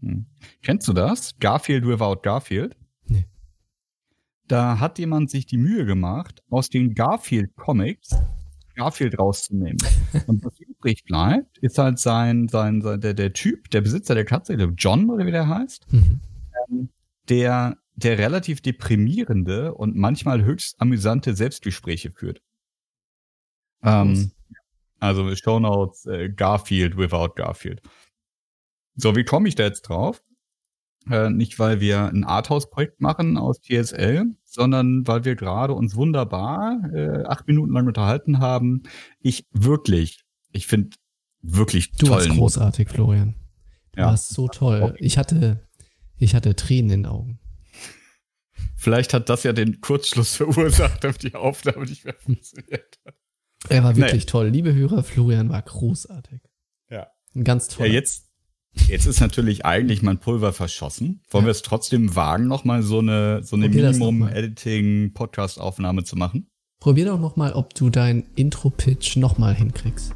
Hm. Kennst du das? Garfield without Garfield? Nee. Da hat jemand sich die Mühe gemacht, aus den Garfield Comics Garfield rauszunehmen. Und was übrig bleibt, ist halt sein, sein, sein der, der Typ, der Besitzer der Katze, der John oder wie der heißt, mhm. ähm, der, der relativ deprimierende und manchmal höchst amüsante Selbstgespräche führt. Ähm, also Shownotes äh, Garfield without Garfield. So, wie komme ich da jetzt drauf? Äh, nicht, weil wir ein Arthouse-Projekt machen aus TSL, sondern weil wir gerade uns wunderbar äh, acht Minuten lang unterhalten haben. Ich wirklich, ich finde wirklich toll. Du warst großartig, Florian. Du ja. warst so toll. Ich hatte, ich hatte Tränen in den Augen. Vielleicht hat das ja den Kurzschluss verursacht, damit die Aufnahme nicht mehr funktioniert hat. Er war wirklich naja. toll. Liebe Hörer, Florian war großartig. Ja. Ein ganz toll. Ja, jetzt, Jetzt ist natürlich eigentlich mein Pulver verschossen. Wollen ja. wir es trotzdem wagen, nochmal so eine, so eine Minimum-Editing-Podcast-Aufnahme zu machen? Probier doch nochmal, ob du dein Intro-Pitch nochmal hinkriegst.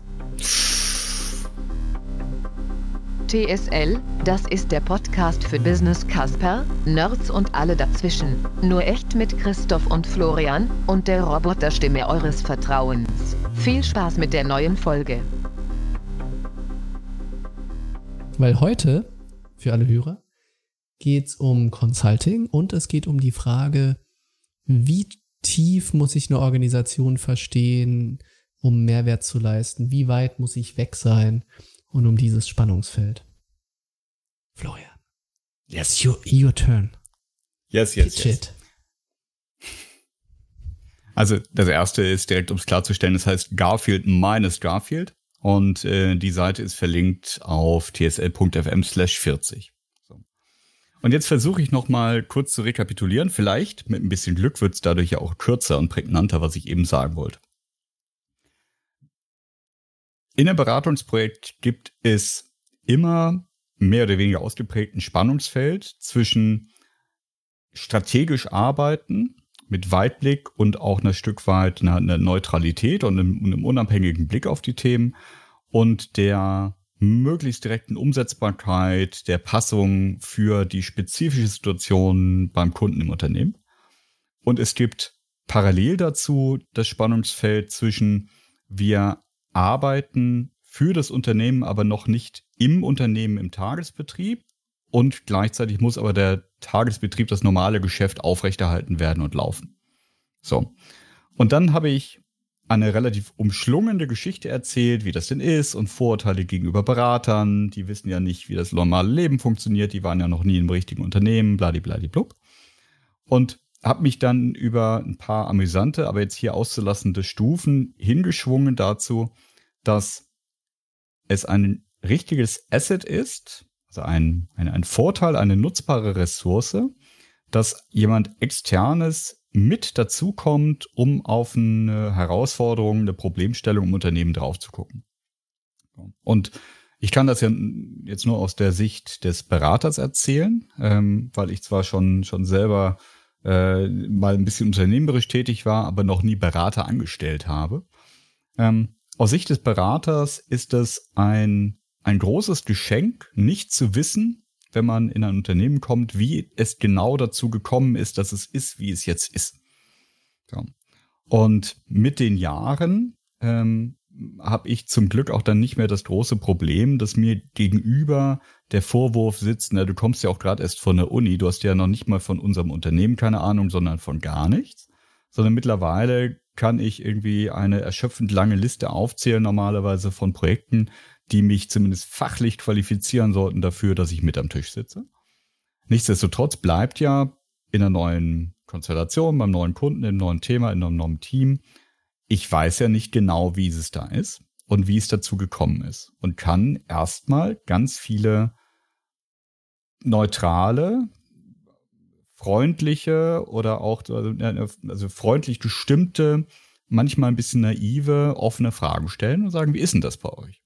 TSL, das ist der Podcast für Business Casper, Nerds und alle dazwischen. Nur echt mit Christoph und Florian und der Roboterstimme eures Vertrauens. Viel Spaß mit der neuen Folge. Weil heute, für alle Hörer, geht es um Consulting und es geht um die Frage, wie tief muss ich eine Organisation verstehen, um Mehrwert zu leisten? Wie weit muss ich weg sein? Und um dieses Spannungsfeld. Florian. Yes. Your, your turn. Yes, yes, Pitch yes. It. Also das erste ist direkt, um es klarzustellen, das heißt Garfield minus Garfield. Und äh, die Seite ist verlinkt auf tsl.fm slash 40. So. Und jetzt versuche ich noch mal kurz zu rekapitulieren. Vielleicht mit ein bisschen Glück wird es dadurch ja auch kürzer und prägnanter, was ich eben sagen wollte. In einem Beratungsprojekt gibt es immer mehr oder weniger ausgeprägten Spannungsfeld zwischen strategisch arbeiten mit Weitblick und auch ein Stück weit einer, einer Neutralität und einem, einem, unabhängigen Blick auf die Themen und der möglichst direkten Umsetzbarkeit der Passung für die spezifische Situation beim Kunden im Unternehmen. Und es gibt parallel dazu das Spannungsfeld zwischen wir arbeiten für das Unternehmen, aber noch nicht im Unternehmen im Tagesbetrieb und gleichzeitig muss aber der Tagesbetrieb, das normale Geschäft aufrechterhalten werden und laufen. So. Und dann habe ich eine relativ umschlungene Geschichte erzählt, wie das denn ist und Vorurteile gegenüber Beratern. Die wissen ja nicht, wie das normale Leben funktioniert. Die waren ja noch nie im richtigen Unternehmen, bladibladiblub. Und habe mich dann über ein paar amüsante, aber jetzt hier auszulassende Stufen hingeschwungen dazu, dass es ein richtiges Asset ist, also ein, ein, ein Vorteil, eine nutzbare Ressource, dass jemand externes mit dazukommt, um auf eine Herausforderung, eine Problemstellung im Unternehmen drauf zu gucken. Und ich kann das ja jetzt nur aus der Sicht des Beraters erzählen, ähm, weil ich zwar schon, schon selber äh, mal ein bisschen unternehmerisch tätig war, aber noch nie Berater angestellt habe. Ähm, aus Sicht des Beraters ist es ein ein großes Geschenk, nicht zu wissen, wenn man in ein Unternehmen kommt, wie es genau dazu gekommen ist, dass es ist, wie es jetzt ist. So. Und mit den Jahren ähm, habe ich zum Glück auch dann nicht mehr das große Problem, dass mir gegenüber der Vorwurf sitzt, na, du kommst ja auch gerade erst von der Uni, du hast ja noch nicht mal von unserem Unternehmen keine Ahnung, sondern von gar nichts. Sondern mittlerweile kann ich irgendwie eine erschöpfend lange Liste aufzählen, normalerweise von Projekten, die mich zumindest fachlich qualifizieren sollten dafür, dass ich mit am Tisch sitze. Nichtsdestotrotz bleibt ja in einer neuen Konstellation, beim neuen Kunden, im neuen Thema, in einem neuen Team, ich weiß ja nicht genau, wie es da ist und wie es dazu gekommen ist und kann erstmal ganz viele neutrale, freundliche oder auch also, also freundlich gestimmte, manchmal ein bisschen naive, offene Fragen stellen und sagen, wie ist denn das bei euch?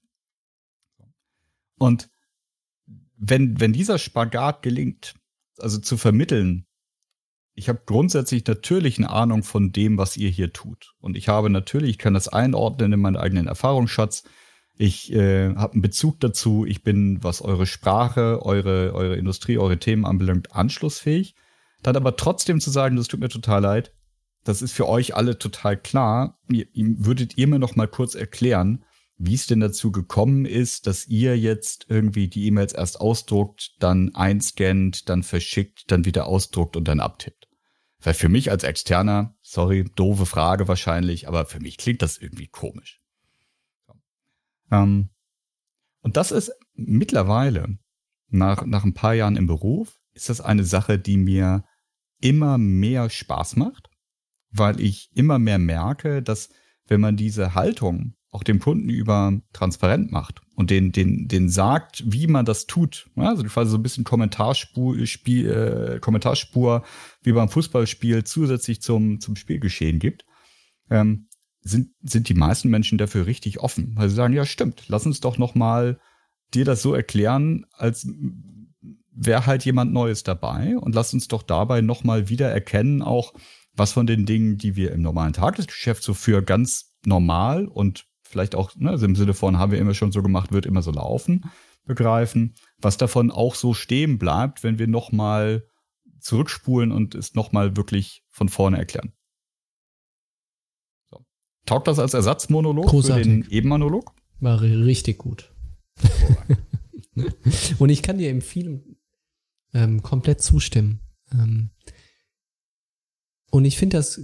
Und wenn, wenn dieser Spagat gelingt, also zu vermitteln, ich habe grundsätzlich natürlich eine Ahnung von dem, was ihr hier tut. Und ich habe natürlich, ich kann das einordnen in meinen eigenen Erfahrungsschatz. Ich äh, habe einen Bezug dazu. Ich bin, was eure Sprache, eure, eure Industrie, eure Themen anbelangt, anschlussfähig. Dann aber trotzdem zu sagen, das tut mir total leid, das ist für euch alle total klar. würdet ihr mir noch mal kurz erklären, wie es denn dazu gekommen ist, dass ihr jetzt irgendwie die E-Mails erst ausdruckt, dann einscannt, dann verschickt, dann wieder ausdruckt und dann abtippt? Weil für mich als Externer, sorry, doofe Frage wahrscheinlich, aber für mich klingt das irgendwie komisch. Ähm, und das ist mittlerweile, nach, nach ein paar Jahren im Beruf, ist das eine Sache, die mir immer mehr Spaß macht, weil ich immer mehr merke, dass wenn man diese Haltung auch dem Kunden über transparent macht und den, den, den sagt, wie man das tut. Also quasi so ein bisschen Kommentarspur, Spiel, äh, Kommentarspur wie beim Fußballspiel zusätzlich zum, zum Spielgeschehen gibt, ähm, sind, sind die meisten Menschen dafür richtig offen, weil sie sagen, ja stimmt, lass uns doch noch mal dir das so erklären, als wäre halt jemand Neues dabei und lass uns doch dabei noch mal wieder erkennen, auch was von den Dingen, die wir im normalen Tagesgeschäft so für ganz normal und vielleicht auch ne, also im Sinne von haben wir immer schon so gemacht, wird immer so laufen, begreifen, was davon auch so stehen bleibt, wenn wir noch mal zurückspulen und es noch mal wirklich von vorne erklären. Taugt das als Ersatzmonolog Großartig. für den Ebenmonolog? War richtig gut. Und ich kann dir im vielem ähm, komplett zustimmen. Ähm, und ich finde das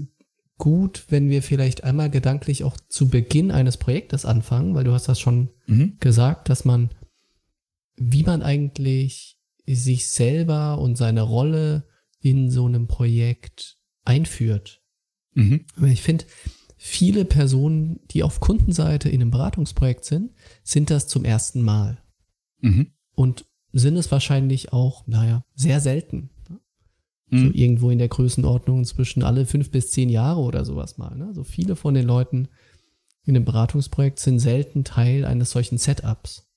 gut, wenn wir vielleicht einmal gedanklich auch zu Beginn eines Projektes anfangen, weil du hast das schon mhm. gesagt, dass man, wie man eigentlich sich selber und seine Rolle in so einem Projekt einführt. Mhm. Ich finde, Viele Personen, die auf Kundenseite in einem Beratungsprojekt sind, sind das zum ersten Mal. Mhm. Und sind es wahrscheinlich auch, naja, sehr selten. Mhm. So irgendwo in der Größenordnung zwischen alle fünf bis zehn Jahre oder sowas mal. Ne? So viele von den Leuten in einem Beratungsprojekt sind selten Teil eines solchen Setups.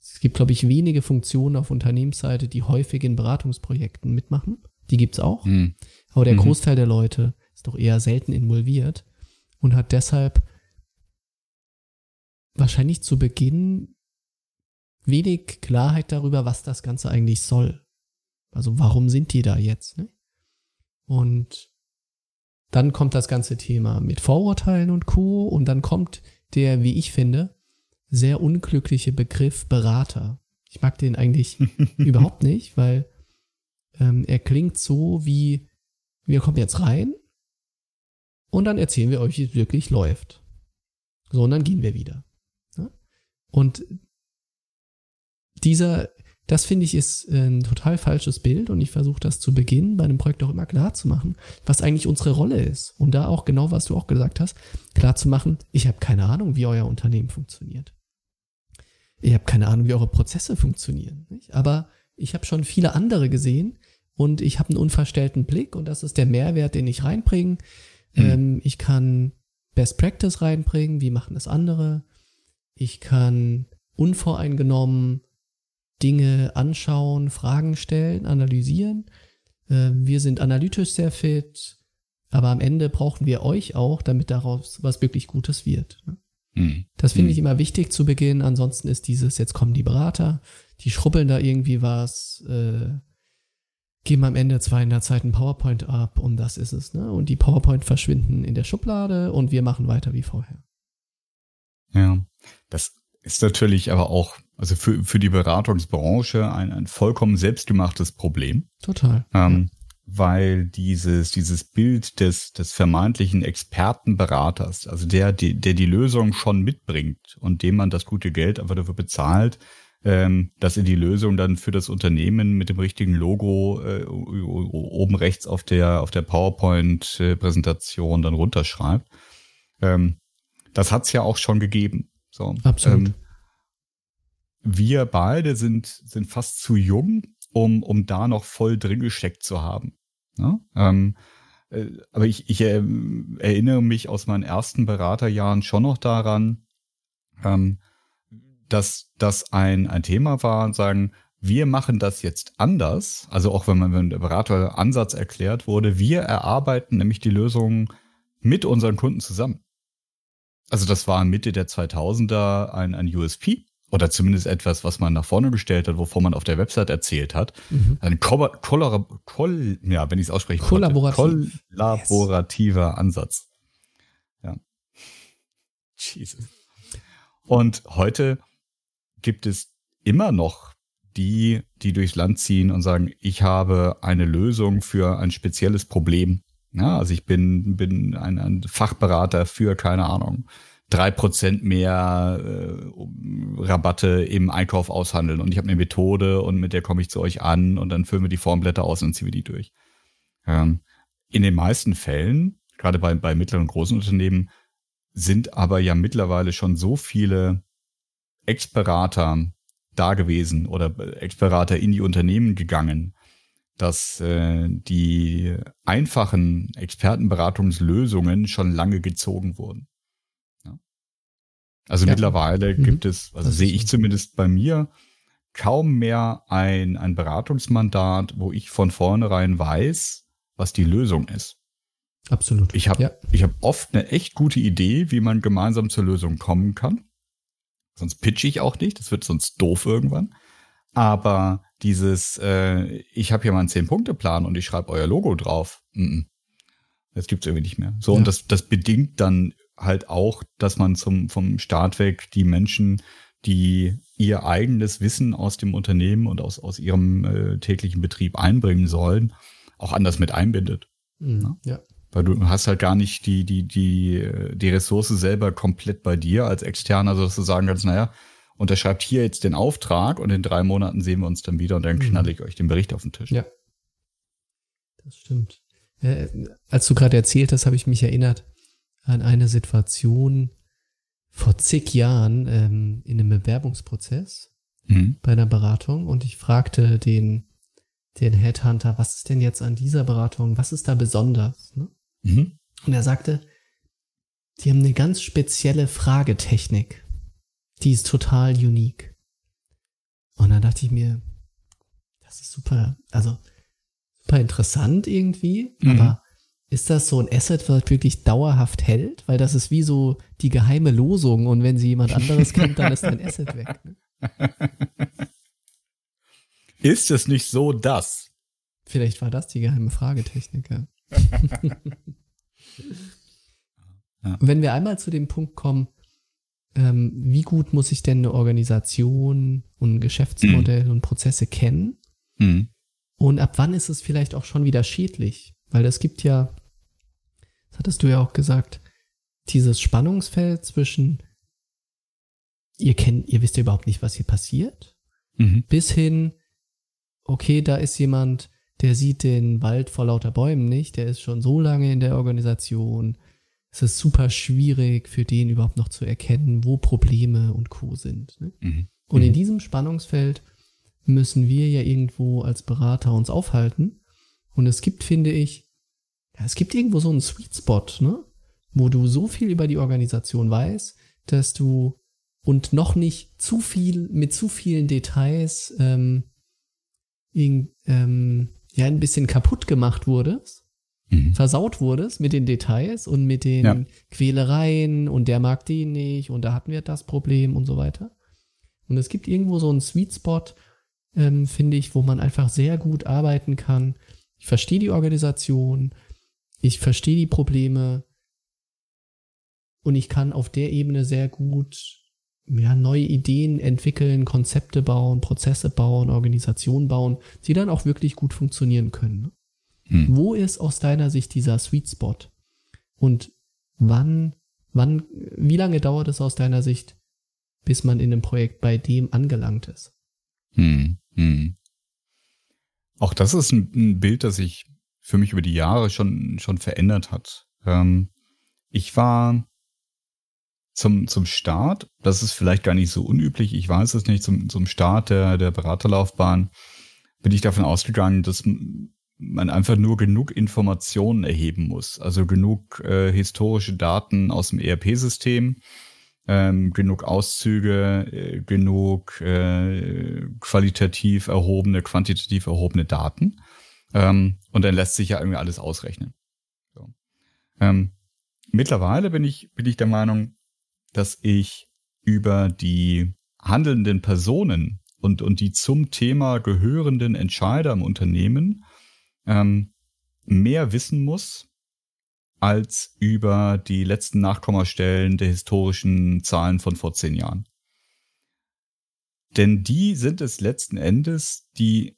Es gibt, glaube ich, wenige Funktionen auf Unternehmensseite, die häufig in Beratungsprojekten mitmachen. Die gibt's auch. Mhm. Aber der mhm. Großteil der Leute ist doch eher selten involviert und hat deshalb wahrscheinlich zu Beginn wenig Klarheit darüber, was das Ganze eigentlich soll. Also warum sind die da jetzt? Ne? Und dann kommt das ganze Thema mit Vorurteilen und Co. Und dann kommt der, wie ich finde, sehr unglückliche Begriff Berater. Ich mag den eigentlich überhaupt nicht, weil ähm, er klingt so wie, wir kommen jetzt rein und dann erzählen wir euch, wie es wirklich läuft. So, und dann gehen wir wieder. Und dieser, das finde ich ist ein total falsches Bild und ich versuche das zu Beginn bei einem Projekt auch immer klar zu machen, was eigentlich unsere Rolle ist. Und da auch genau, was du auch gesagt hast, klar zu machen, ich habe keine Ahnung, wie euer Unternehmen funktioniert. Ich habe keine Ahnung, wie eure Prozesse funktionieren. Nicht? Aber ich habe schon viele andere gesehen und ich habe einen unverstellten Blick und das ist der Mehrwert, den ich reinbringe. Mhm. Ähm, ich kann Best Practice reinbringen, wie machen es andere. Ich kann unvoreingenommen Dinge anschauen, Fragen stellen, analysieren. Äh, wir sind analytisch sehr fit, aber am Ende brauchen wir euch auch, damit daraus was wirklich Gutes wird. Mhm. Das finde ich mhm. immer wichtig zu Beginn. Ansonsten ist dieses, jetzt kommen die Berater, die schrubbeln da irgendwie was, äh, geben am Ende 200 Seiten PowerPoint ab und das ist es. Ne? Und die PowerPoint verschwinden in der Schublade und wir machen weiter wie vorher. Ja, das ist natürlich aber auch, also für, für die Beratungsbranche ein, ein vollkommen selbstgemachtes Problem. Total. Ähm, ja. Weil dieses, dieses Bild des, des vermeintlichen Expertenberaters, also der, die, der die Lösung schon mitbringt und dem man das gute Geld einfach dafür bezahlt, ähm, dass ihr die Lösung dann für das Unternehmen mit dem richtigen Logo äh, oben rechts auf der auf der PowerPoint-Präsentation dann runterschreibt. Ähm, das hat's ja auch schon gegeben. So, Absolut. Ähm, wir beide sind sind fast zu jung, um um da noch voll drin gesteckt zu haben. Ja? Ähm, äh, aber ich, ich äh, erinnere mich aus meinen ersten Beraterjahren schon noch daran, ähm, dass das ein, ein Thema war und sagen, wir machen das jetzt anders. Also auch wenn man wenn der Berateransatz erklärt wurde, wir erarbeiten nämlich die Lösungen mit unseren Kunden zusammen. also das war Mitte der 2000er ein, ein USP oder zumindest etwas, was man nach vorne gestellt hat, wovon man auf der Website erzählt hat. Mhm. Ein Kollabor Koll ja, wenn ich es ausspreche, Kollaborativ. kollaborativer yes. Ansatz. Ja. Jesus. Und heute gibt es immer noch die, die durchs Land ziehen und sagen, ich habe eine Lösung für ein spezielles Problem. Ja, also ich bin, bin ein, ein Fachberater für, keine Ahnung, drei Prozent mehr äh, Rabatte im Einkauf aushandeln und ich habe eine Methode und mit der komme ich zu euch an und dann füllen wir die Formblätter aus und ziehen wir die durch. Ähm, in den meisten Fällen, gerade bei, bei mittleren und großen Unternehmen, sind aber ja mittlerweile schon so viele Ex-Berater da gewesen oder Ex-Berater in die Unternehmen gegangen, dass äh, die einfachen Expertenberatungslösungen schon lange gezogen wurden. Also ja. mittlerweile mhm. gibt es, also sehe ich zumindest bei mir, kaum mehr ein, ein Beratungsmandat, wo ich von vornherein weiß, was die Lösung ist. Absolut. Ich habe ja. ich hab oft eine echt gute Idee, wie man gemeinsam zur Lösung kommen kann. Sonst pitch ich auch nicht, das wird sonst doof irgendwann. Aber dieses, äh, ich habe hier mal einen Zehn-Punkte-Plan und ich schreibe euer Logo drauf, mm -mm. das gibt's irgendwie nicht mehr. So, ja. und das, das bedingt dann halt auch, dass man zum, vom Start weg die Menschen, die ihr eigenes Wissen aus dem Unternehmen und aus, aus ihrem äh, täglichen Betrieb einbringen sollen, auch anders mit einbindet. Mhm, ja. Weil du hast halt gar nicht die, die, die, die Ressource selber komplett bei dir als Externer, also dass du sagen kannst, naja, unterschreibt hier jetzt den Auftrag und in drei Monaten sehen wir uns dann wieder und dann mhm. knalle ich euch den Bericht auf den Tisch. Ja. Das stimmt. Äh, als du gerade erzählt hast, habe ich mich erinnert an eine Situation vor zig Jahren ähm, in einem Bewerbungsprozess mhm. bei einer Beratung und ich fragte den, den Headhunter, was ist denn jetzt an dieser Beratung, was ist da besonders? Ne? Mhm. Und er sagte, die haben eine ganz spezielle Fragetechnik die ist total unique. Und dann dachte ich mir, das ist super, also super interessant irgendwie, mhm. aber ist das so ein Asset, was wirklich dauerhaft hält? Weil das ist wie so die geheime Losung und wenn sie jemand anderes kennt, dann ist dein Asset weg. Ne? Ist es nicht so, dass? Vielleicht war das die geheime Fragetechnik. Ja. Wenn wir einmal zu dem Punkt kommen, ähm, wie gut muss ich denn eine Organisation und ein Geschäftsmodell mhm. und Prozesse kennen? Mhm. Und ab wann ist es vielleicht auch schon wieder schädlich? Weil es gibt ja, das hattest du ja auch gesagt, dieses Spannungsfeld zwischen ihr kennt, ihr wisst ja überhaupt nicht, was hier passiert, mhm. bis hin, okay, da ist jemand, der sieht den Wald vor lauter Bäumen nicht, der ist schon so lange in der Organisation, es ist super schwierig für den überhaupt noch zu erkennen, wo Probleme und Co. sind. Ne? Mhm. Und in mhm. diesem Spannungsfeld müssen wir ja irgendwo als Berater uns aufhalten. Und es gibt, finde ich, ja, es gibt irgendwo so einen Sweet Spot, ne? wo du so viel über die Organisation weißt, dass du und noch nicht zu viel mit zu vielen Details ähm, in, ähm, ja ein bisschen kaputt gemacht wurdest mhm. versaut wurdest mit den Details und mit den ja. Quälereien und der mag den nicht und da hatten wir das Problem und so weiter. Und es gibt irgendwo so einen Sweet Spot, ähm, finde ich, wo man einfach sehr gut arbeiten kann. Ich verstehe die Organisation, ich verstehe die Probleme und ich kann auf der Ebene sehr gut ja, neue Ideen entwickeln, Konzepte bauen, Prozesse bauen, Organisationen bauen, die dann auch wirklich gut funktionieren können. Ne? Hm. Wo ist aus deiner Sicht dieser Sweet Spot? Und wann, wann, wie lange dauert es aus deiner Sicht, bis man in einem Projekt bei dem angelangt ist? Hm, hm. Auch das ist ein, Bild, das sich für mich über die Jahre schon, schon verändert hat. Ähm, ich war zum, zum Start, das ist vielleicht gar nicht so unüblich, ich weiß es nicht, zum, zum Start der, der Beraterlaufbahn bin ich davon ausgegangen, dass man einfach nur genug Informationen erheben muss. Also genug äh, historische Daten aus dem ERP-System, ähm, genug Auszüge, äh, genug äh, qualitativ erhobene, quantitativ erhobene Daten. Ähm, und dann lässt sich ja irgendwie alles ausrechnen. So. Ähm, mittlerweile bin ich, bin ich der Meinung, dass ich über die handelnden Personen und, und die zum Thema gehörenden Entscheider im Unternehmen ähm, mehr wissen muss als über die letzten Nachkommastellen der historischen Zahlen von vor zehn Jahren. Denn die sind es letzten Endes, die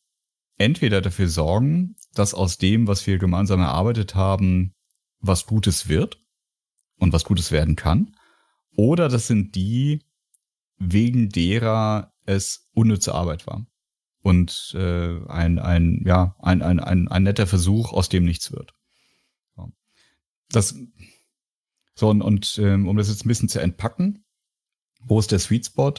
entweder dafür sorgen, dass aus dem, was wir gemeinsam erarbeitet haben, was Gutes wird und was Gutes werden kann, oder das sind die, wegen derer es unnütze Arbeit war. Und äh, ein, ein, ja, ein, ein, ein, ein netter Versuch, aus dem nichts wird. Das, so, und, und ähm, um das jetzt ein bisschen zu entpacken, wo ist der Sweet Spot?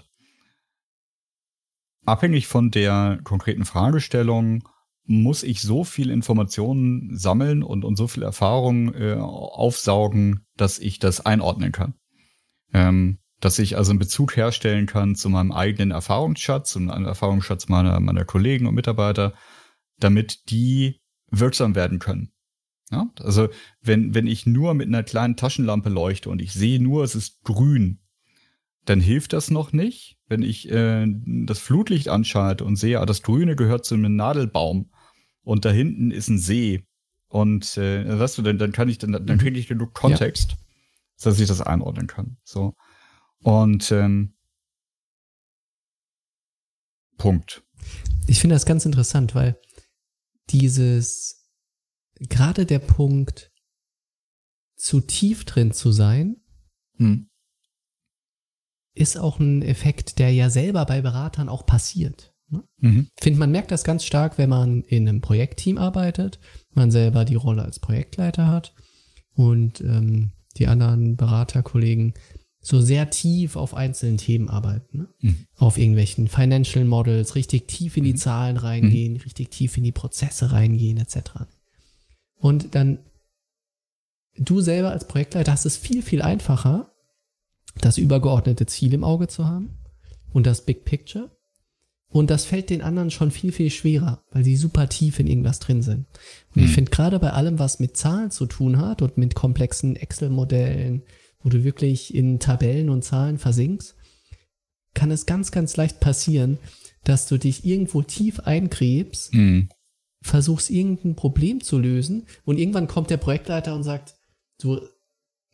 Abhängig von der konkreten Fragestellung muss ich so viel Informationen sammeln und, und so viel Erfahrung äh, aufsaugen, dass ich das einordnen kann. Ähm, dass ich also einen Bezug herstellen kann zu meinem eigenen Erfahrungsschatz und einem Erfahrungsschatz meiner, meiner Kollegen und Mitarbeiter, damit die wirksam werden können. Ja? Also wenn, wenn ich nur mit einer kleinen Taschenlampe leuchte und ich sehe nur, es ist grün, dann hilft das noch nicht. Wenn ich äh, das Flutlicht anschalte und sehe, ah, das Grüne gehört zu einem Nadelbaum und da hinten ist ein See und äh, weißt du, dann, dann kann ich dann, dann kriege ich genug Kontext, ja. dass ich das einordnen kann. So und ähm, Punkt. Ich finde das ganz interessant, weil dieses gerade der Punkt zu tief drin zu sein, hm. Ist auch ein Effekt, der ja selber bei Beratern auch passiert. Ne? Mhm. Ich finde, man merkt das ganz stark, wenn man in einem Projektteam arbeitet, man selber die Rolle als Projektleiter hat und ähm, die anderen Beraterkollegen so sehr tief auf einzelnen Themen arbeiten. Ne? Mhm. Auf irgendwelchen Financial Models, richtig tief in die mhm. Zahlen reingehen, mhm. richtig tief in die Prozesse reingehen, etc. Und dann du selber als Projektleiter hast es viel, viel einfacher, das übergeordnete Ziel im Auge zu haben und das Big Picture. Und das fällt den anderen schon viel, viel schwerer, weil sie super tief in irgendwas drin sind. Und mhm. ich finde gerade bei allem, was mit Zahlen zu tun hat und mit komplexen Excel-Modellen, wo du wirklich in Tabellen und Zahlen versinkst, kann es ganz, ganz leicht passieren, dass du dich irgendwo tief eingräbst, mhm. versuchst irgendein Problem zu lösen und irgendwann kommt der Projektleiter und sagt, du,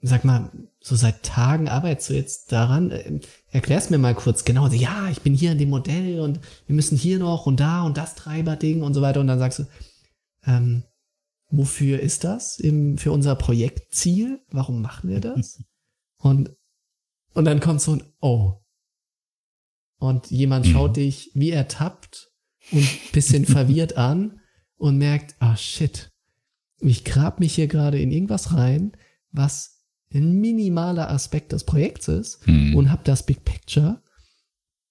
sag mal, so seit Tagen arbeitest du jetzt daran, äh, erklär's mir mal kurz genau, also, ja, ich bin hier in dem Modell und wir müssen hier noch und da und das Treiberding und so weiter und dann sagst du, ähm, wofür ist das im, für unser Projektziel? Warum machen wir das? Und, und dann kommt so ein Oh. Und jemand mhm. schaut dich wie ertappt und bisschen verwirrt an und merkt, ah shit, ich grab mich hier gerade in irgendwas rein, was ein minimaler Aspekt des Projekts ist mhm. und habe das Big Picture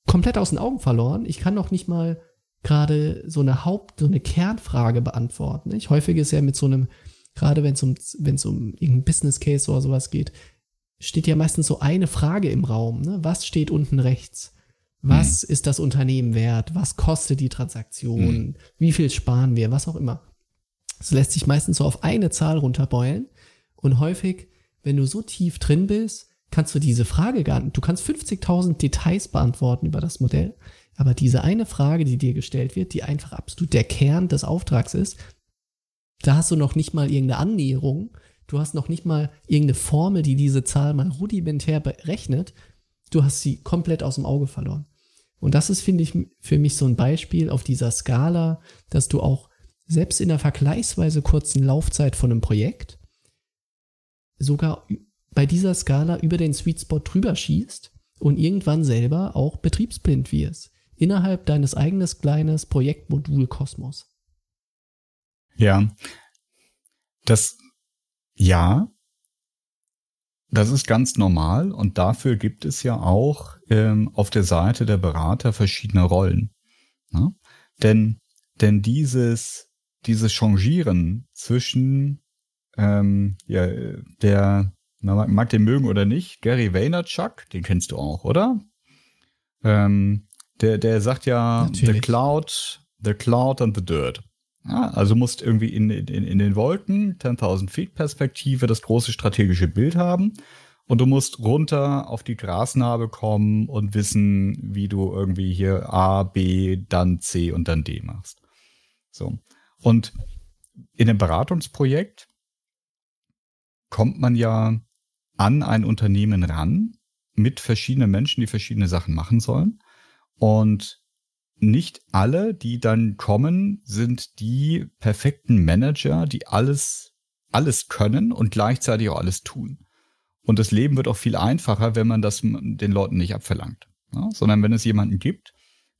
komplett aus den Augen verloren. Ich kann noch nicht mal gerade so eine Haupt, so eine Kernfrage beantworten. Ich häufig ist ja mit so einem, gerade wenn es um, wenn es um irgendein Business Case oder sowas geht, steht ja meistens so eine Frage im Raum. Ne? Was steht unten rechts? Was hm. ist das Unternehmen wert? Was kostet die Transaktion? Hm. Wie viel sparen wir? Was auch immer. Das lässt sich meistens so auf eine Zahl runterbeulen. Und häufig, wenn du so tief drin bist, kannst du diese Frage gar nicht, du kannst 50.000 Details beantworten über das Modell. Aber diese eine Frage, die dir gestellt wird, die einfach absolut der Kern des Auftrags ist, da hast du noch nicht mal irgendeine Annäherung Du hast noch nicht mal irgendeine Formel, die diese Zahl mal rudimentär berechnet. Du hast sie komplett aus dem Auge verloren. Und das ist, finde ich, für mich so ein Beispiel auf dieser Skala, dass du auch selbst in der vergleichsweise kurzen Laufzeit von einem Projekt sogar bei dieser Skala über den Sweet Spot drüber schießt und irgendwann selber auch betriebsblind wirst. Innerhalb deines eigenen kleines Projektmodul Kosmos. Ja. Das ja, das ist ganz normal und dafür gibt es ja auch ähm, auf der Seite der Berater verschiedene Rollen. Ne? Denn, denn dieses, dieses Changieren zwischen ähm, ja, der, man mag den mögen oder nicht, Gary Vaynerchuk, den kennst du auch, oder? Ähm, der, der sagt ja, Natürlich. the cloud, the cloud and the dirt. Ja, also musst irgendwie in, in, in den Wolken, 10.000 Feet Perspektive, das große strategische Bild haben. Und du musst runter auf die Grasnarbe kommen und wissen, wie du irgendwie hier A, B, dann C und dann D machst. So. Und in einem Beratungsprojekt kommt man ja an ein Unternehmen ran mit verschiedenen Menschen, die verschiedene Sachen machen sollen. Und nicht alle, die dann kommen, sind die perfekten Manager, die alles, alles können und gleichzeitig auch alles tun. Und das Leben wird auch viel einfacher, wenn man das den Leuten nicht abverlangt. Ja, sondern wenn es jemanden gibt,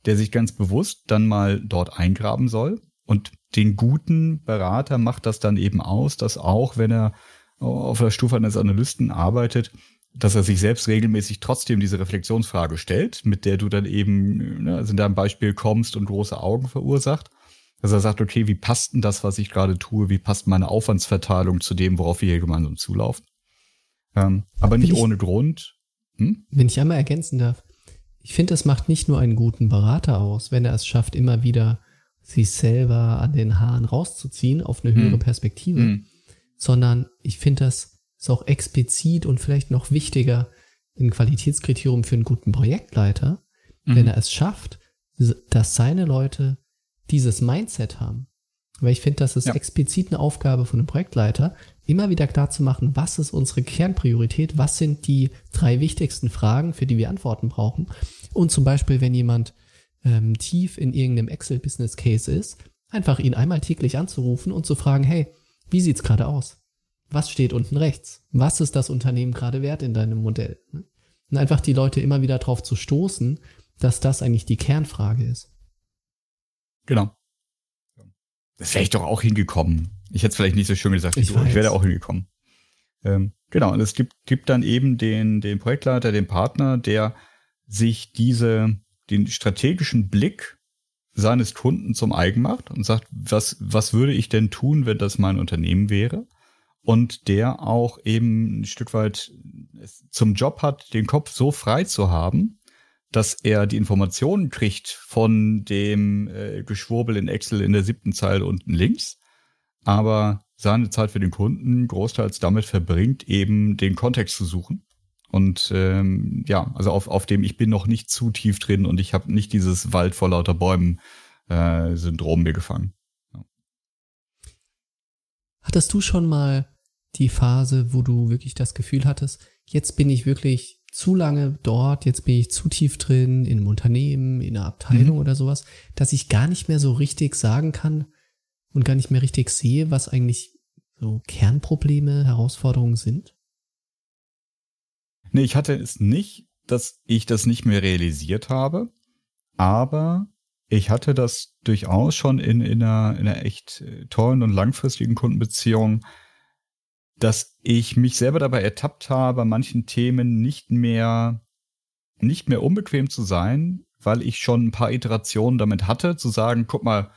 der sich ganz bewusst dann mal dort eingraben soll. Und den guten Berater macht das dann eben aus, dass auch wenn er auf der Stufe eines Analysten arbeitet, dass er sich selbst regelmäßig trotzdem diese Reflexionsfrage stellt, mit der du dann eben, ne, also in deinem Beispiel kommst und große Augen verursacht. Dass er sagt, okay, wie passt denn das, was ich gerade tue? Wie passt meine Aufwandsverteilung zu dem, worauf wir hier gemeinsam zulaufen? Ähm, aber nicht ich, ohne Grund. Hm? Wenn ich einmal ergänzen darf, ich finde, es macht nicht nur einen guten Berater aus, wenn er es schafft, immer wieder sich selber an den Haaren rauszuziehen auf eine höhere hm. Perspektive, hm. Sondern ich finde, das ist auch explizit und vielleicht noch wichtiger ein Qualitätskriterium für einen guten Projektleiter, wenn mhm. er es schafft, dass seine Leute dieses Mindset haben. Weil ich finde, das ist ja. explizit eine Aufgabe von einem Projektleiter, immer wieder klar zu machen, was ist unsere Kernpriorität, was sind die drei wichtigsten Fragen, für die wir Antworten brauchen. Und zum Beispiel, wenn jemand ähm, tief in irgendeinem Excel-Business Case ist, einfach ihn einmal täglich anzurufen und zu fragen, hey, wie sieht's gerade aus? Was steht unten rechts? Was ist das Unternehmen gerade wert in deinem Modell? Und einfach die Leute immer wieder darauf zu stoßen, dass das eigentlich die Kernfrage ist. Genau. Das wäre ich doch auch hingekommen. Ich hätte es vielleicht nicht so schön gesagt, ich, ich wäre auch hingekommen. Ähm, genau, und es gibt, gibt dann eben den, den Projektleiter, den Partner, der sich diese, den strategischen Blick seines Kunden zum eigen macht und sagt, was, was würde ich denn tun, wenn das mein Unternehmen wäre? Und der auch eben ein Stück weit zum Job hat, den Kopf so frei zu haben, dass er die Informationen kriegt von dem äh, Geschwurbel in Excel in der siebten Zeile unten links aber seine Zeit für den Kunden großteils damit verbringt, eben den Kontext zu suchen. Und ähm, ja, also auf, auf dem ich bin noch nicht zu tief drin und ich habe nicht dieses Wald vor lauter Bäumen äh, Syndrom mir gefangen. Ja. Hattest du schon mal die Phase, wo du wirklich das Gefühl hattest, jetzt bin ich wirklich zu lange dort, jetzt bin ich zu tief drin in einem Unternehmen, in einer Abteilung mhm. oder sowas, dass ich gar nicht mehr so richtig sagen kann, und gar nicht mehr richtig sehe, was eigentlich so Kernprobleme, Herausforderungen sind? Nee, ich hatte es nicht, dass ich das nicht mehr realisiert habe, aber ich hatte das durchaus schon in, in, einer, in einer echt äh, tollen und langfristigen Kundenbeziehung, dass ich mich selber dabei ertappt habe, manchen Themen nicht mehr, nicht mehr unbequem zu sein, weil ich schon ein paar Iterationen damit hatte, zu sagen, guck mal,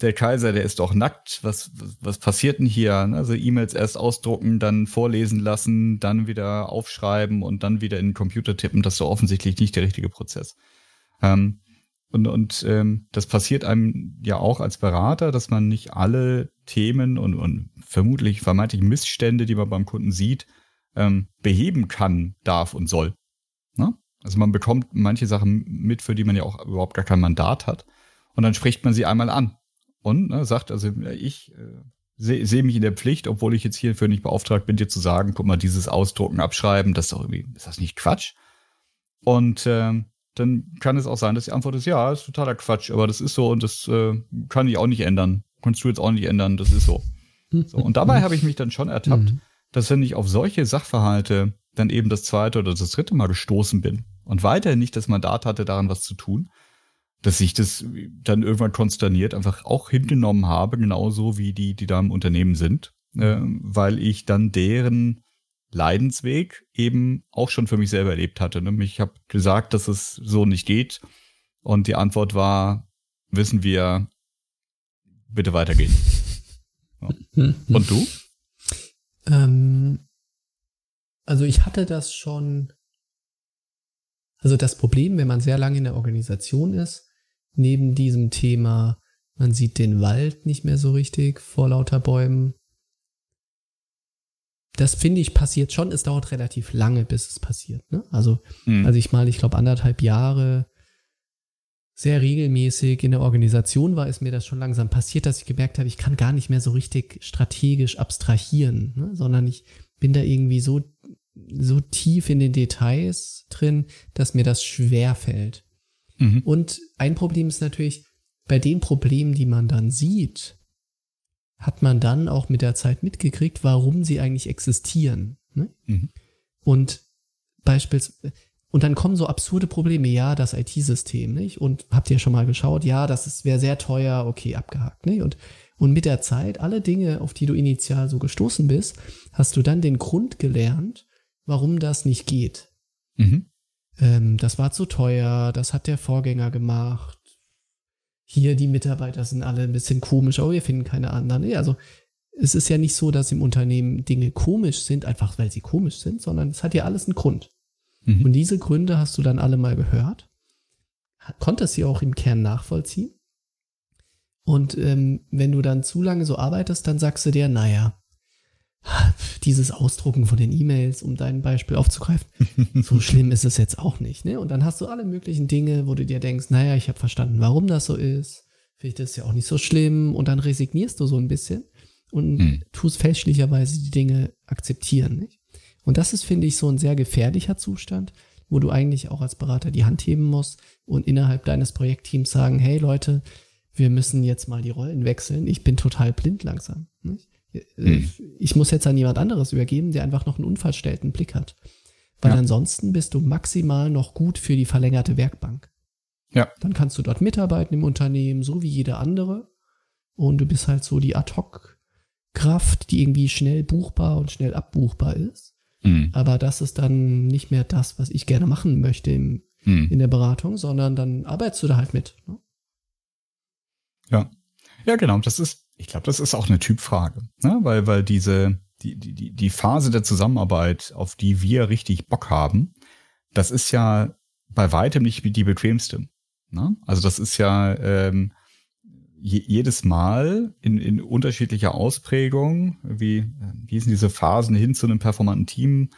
der Kaiser, der ist doch nackt. Was, was, was passiert denn hier? Also E-Mails erst ausdrucken, dann vorlesen lassen, dann wieder aufschreiben und dann wieder in den Computer tippen. Das ist so offensichtlich nicht der richtige Prozess. Ähm, und und ähm, das passiert einem ja auch als Berater, dass man nicht alle Themen und, und vermutlich vermeintlich Missstände, die man beim Kunden sieht, ähm, beheben kann, darf und soll. Ne? Also man bekommt manche Sachen mit, für die man ja auch überhaupt gar kein Mandat hat. Und dann spricht man sie einmal an und ne, sagt, also ich äh, sehe seh mich in der Pflicht, obwohl ich jetzt hierfür nicht beauftragt bin, dir zu sagen, guck mal, dieses Ausdrucken, Abschreiben, das ist doch irgendwie, ist das nicht Quatsch? Und äh, dann kann es auch sein, dass die Antwort ist, ja, ist totaler Quatsch, aber das ist so und das äh, kann ich auch nicht ändern. Kannst du jetzt auch nicht ändern, das ist so. so und dabei habe ich mich dann schon ertappt, mhm. dass wenn ich auf solche Sachverhalte dann eben das zweite oder das dritte Mal gestoßen bin und weiterhin nicht das Mandat hatte, daran was zu tun, dass ich das dann irgendwann konsterniert einfach auch hingenommen habe, genauso wie die, die da im Unternehmen sind, äh, weil ich dann deren Leidensweg eben auch schon für mich selber erlebt hatte. Ne? Ich habe gesagt, dass es so nicht geht und die Antwort war, wissen wir, bitte weitergehen. Ja. Und du? Ähm, also ich hatte das schon, also das Problem, wenn man sehr lange in der Organisation ist, neben diesem Thema, man sieht den Wald nicht mehr so richtig vor lauter Bäumen, das finde ich passiert schon. Es dauert relativ lange, bis es passiert. Ne? Also, mhm. als ich mal, ich glaube, anderthalb Jahre sehr regelmäßig in der Organisation war, ist mir das schon langsam passiert, dass ich gemerkt habe, ich kann gar nicht mehr so richtig strategisch abstrahieren, ne? sondern ich bin da irgendwie so, so tief in den Details drin, dass mir das schwer fällt. Mhm. Und ein Problem ist natürlich, bei den Problemen, die man dann sieht, hat man dann auch mit der Zeit mitgekriegt, warum sie eigentlich existieren. Ne? Mhm. Und beispielsweise, und dann kommen so absurde Probleme, ja, das IT-System, nicht? Und habt ihr schon mal geschaut, ja, das wäre sehr teuer, okay, abgehakt, nicht? Und, und mit der Zeit, alle Dinge, auf die du initial so gestoßen bist, hast du dann den Grund gelernt, warum das nicht geht. Mhm. Ähm, das war zu teuer, das hat der Vorgänger gemacht, hier die Mitarbeiter sind alle ein bisschen komisch, aber wir finden keine anderen. Nee, also es ist ja nicht so, dass im Unternehmen Dinge komisch sind, einfach weil sie komisch sind, sondern es hat ja alles einen Grund. Mhm. Und diese Gründe hast du dann alle mal gehört, konntest sie auch im Kern nachvollziehen. Und ähm, wenn du dann zu lange so arbeitest, dann sagst du dir, naja, dieses Ausdrucken von den E-Mails, um dein Beispiel aufzugreifen, so schlimm ist es jetzt auch nicht. Ne? Und dann hast du alle möglichen Dinge, wo du dir denkst, naja, ich habe verstanden, warum das so ist. Vielleicht ist es ja auch nicht so schlimm. Und dann resignierst du so ein bisschen und hm. tust fälschlicherweise die Dinge akzeptieren. Nicht? Und das ist, finde ich, so ein sehr gefährlicher Zustand, wo du eigentlich auch als Berater die Hand heben musst und innerhalb deines Projektteams sagen, hey Leute, wir müssen jetzt mal die Rollen wechseln. Ich bin total blind langsam. Nicht? Hm. Ich muss jetzt an jemand anderes übergeben, der einfach noch einen unverstellten Blick hat. Weil ja. ansonsten bist du maximal noch gut für die verlängerte Werkbank. Ja. Dann kannst du dort mitarbeiten im Unternehmen, so wie jeder andere. Und du bist halt so die Ad-Hoc-Kraft, die irgendwie schnell buchbar und schnell abbuchbar ist. Mhm. Aber das ist dann nicht mehr das, was ich gerne machen möchte im, mhm. in der Beratung, sondern dann arbeitest du da halt mit. Ne? Ja. Ja, genau. Das ist, ich glaube, das ist auch eine Typfrage, ne? weil, weil diese, die, die, die Phase der Zusammenarbeit, auf die wir richtig Bock haben, das ist ja bei weitem nicht die bequemste. Ne? Also das ist ja ähm, je, jedes Mal in, in unterschiedlicher Ausprägung, wie, wie sind diese Phasen hin zu einem performanten Team,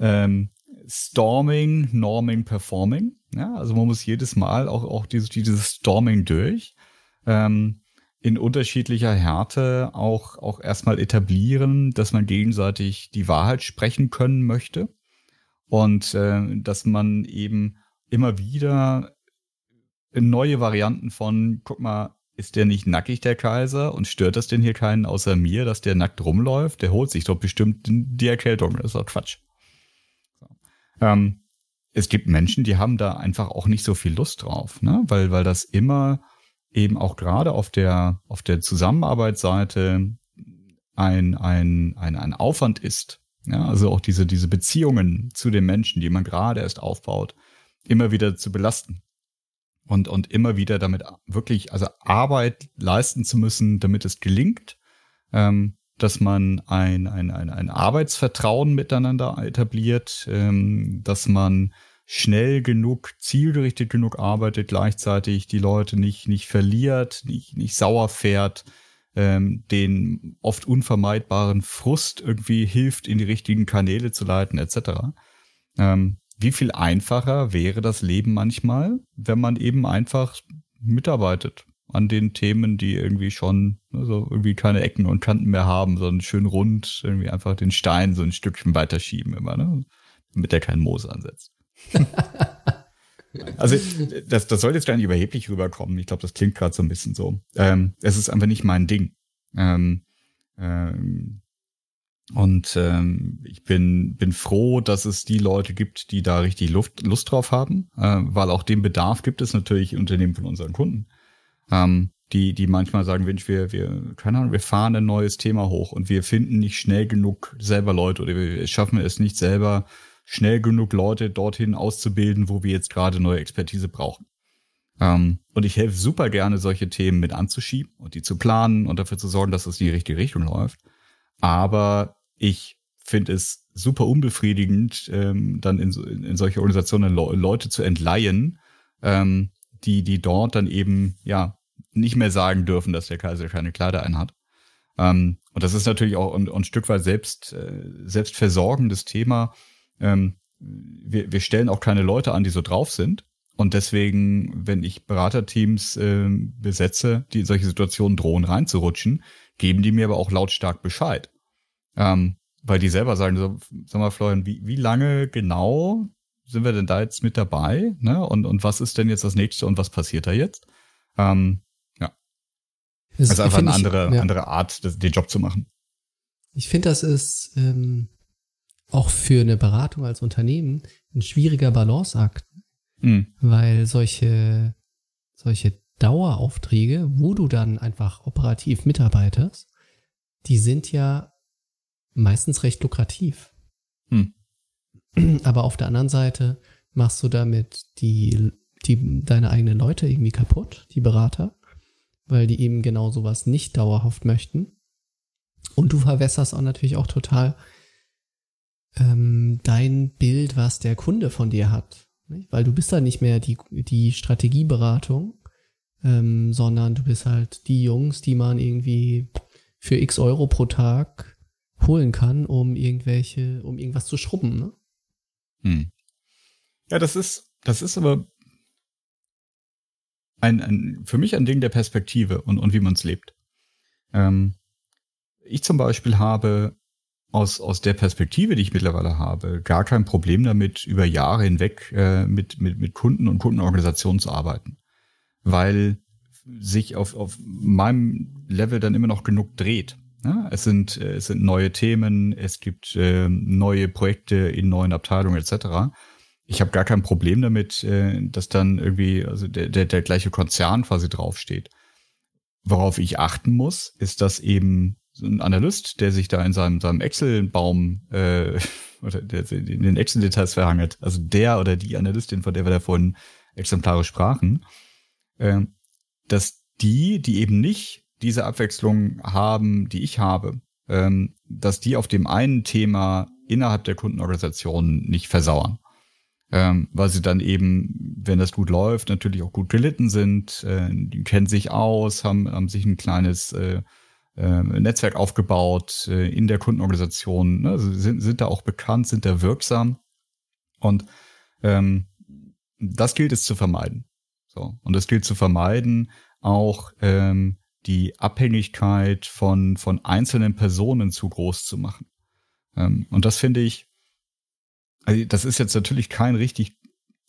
ähm, Storming, Norming, Performing. Ja, also man muss jedes Mal auch, auch dieses, dieses Storming durch. Ähm, in unterschiedlicher Härte auch, auch erstmal etablieren, dass man gegenseitig die Wahrheit sprechen können möchte und äh, dass man eben immer wieder neue Varianten von, guck mal, ist der nicht nackig, der Kaiser? Und stört das denn hier keinen außer mir, dass der nackt rumläuft? Der holt sich doch bestimmt die Erkältung. Das ist doch Quatsch. So. Ähm, es gibt Menschen, die haben da einfach auch nicht so viel Lust drauf, ne? weil, weil das immer eben auch gerade auf der, auf der Zusammenarbeitsseite ein, ein, ein, ein Aufwand ist. Ja, also auch diese, diese Beziehungen zu den Menschen, die man gerade erst aufbaut, immer wieder zu belasten. Und, und immer wieder damit wirklich, also Arbeit leisten zu müssen, damit es gelingt, ähm, dass man ein, ein, ein, ein Arbeitsvertrauen miteinander etabliert, ähm, dass man schnell genug, zielgerichtet genug arbeitet, gleichzeitig die Leute nicht, nicht verliert, nicht, nicht sauer fährt, ähm, den oft unvermeidbaren Frust irgendwie hilft, in die richtigen Kanäle zu leiten, etc. Ähm, wie viel einfacher wäre das Leben manchmal, wenn man eben einfach mitarbeitet an den Themen, die irgendwie schon also irgendwie keine Ecken und Kanten mehr haben, sondern schön rund, irgendwie einfach den Stein so ein Stückchen weiterschieben immer, ne? damit der keinen Moos ansetzt. also das, das soll jetzt gar nicht überheblich rüberkommen. Ich glaube, das klingt gerade so ein bisschen so. Ähm, es ist einfach nicht mein Ding. Ähm, ähm, und ähm, ich bin, bin froh, dass es die Leute gibt, die da richtig Luft, Lust drauf haben, äh, weil auch den Bedarf gibt es natürlich Unternehmen von unseren Kunden. Ähm, die, die manchmal sagen, Mensch, wir, wir, keine Ahnung, wir fahren ein neues Thema hoch und wir finden nicht schnell genug selber Leute oder wir schaffen es nicht selber, schnell genug Leute dorthin auszubilden, wo wir jetzt gerade neue Expertise brauchen. Ähm, und ich helfe super gerne, solche Themen mit anzuschieben und die zu planen und dafür zu sorgen, dass es in die richtige Richtung läuft. Aber ich finde es super unbefriedigend, ähm, dann in, in, solche Organisationen Le Leute zu entleihen, ähm, die, die dort dann eben, ja, nicht mehr sagen dürfen, dass der Kaiser keine Kleider einhat. Ähm, und das ist natürlich auch ein, ein Stück weit selbst, äh, selbstversorgendes Thema. Ähm, wir, wir stellen auch keine Leute an, die so drauf sind. Und deswegen, wenn ich Beraterteams äh, besetze, die in solche Situationen drohen reinzurutschen, geben die mir aber auch lautstark Bescheid. Ähm, weil die selber sagen, so, sag mal, Florian, wie, wie lange genau sind wir denn da jetzt mit dabei? Ne? Und, und was ist denn jetzt das nächste und was passiert da jetzt? Ähm, ja. Das also einfach eine andere, ich, ja. andere Art, das, den Job zu machen. Ich finde, das ist ähm, auch für eine Beratung als Unternehmen ein schwieriger Balanceakt. Mhm. Weil solche, solche Daueraufträge, wo du dann einfach operativ mitarbeitest, die sind ja meistens recht lukrativ. Hm. Aber auf der anderen Seite machst du damit die, die, deine eigenen Leute irgendwie kaputt, die Berater, weil die eben genau sowas nicht dauerhaft möchten. Und du verwässerst auch natürlich auch total ähm, dein Bild, was der Kunde von dir hat. Nicht? Weil du bist da nicht mehr die, die Strategieberatung, ähm, sondern du bist halt die Jungs, die man irgendwie für x Euro pro Tag holen kann, um irgendwelche, um irgendwas zu schrubben, ne? Hm. Ja, das ist, das ist aber ein, ein, für mich ein Ding der Perspektive und, und wie man es lebt. Ähm, ich zum Beispiel habe aus, aus der Perspektive, die ich mittlerweile habe, gar kein Problem damit, über Jahre hinweg äh, mit, mit, mit Kunden und Kundenorganisationen zu arbeiten. Weil sich auf, auf meinem Level dann immer noch genug dreht. Ja, es sind äh, es sind neue Themen, es gibt äh, neue Projekte in neuen Abteilungen etc. Ich habe gar kein Problem damit, äh, dass dann irgendwie also der, der, der gleiche Konzern quasi draufsteht. Worauf ich achten muss, ist, dass eben ein Analyst, der sich da in seinem, seinem Excel-Baum äh, oder der in den Excel-Details verhangelt, also der oder die Analystin, von der wir da vorhin exemplarisch sprachen, äh, dass die, die eben nicht diese Abwechslung haben, die ich habe, ähm, dass die auf dem einen Thema innerhalb der Kundenorganisation nicht versauern. Ähm, weil sie dann eben, wenn das gut läuft, natürlich auch gut gelitten sind, äh, die kennen sich aus, haben, haben sich ein kleines äh, Netzwerk aufgebaut äh, in der Kundenorganisation, ne? sind, sind da auch bekannt, sind da wirksam. Und ähm, das gilt es zu vermeiden. So. Und es gilt zu vermeiden, auch ähm, die Abhängigkeit von, von einzelnen Personen zu groß zu machen. Ähm, und das finde ich, also das ist jetzt natürlich kein richtig,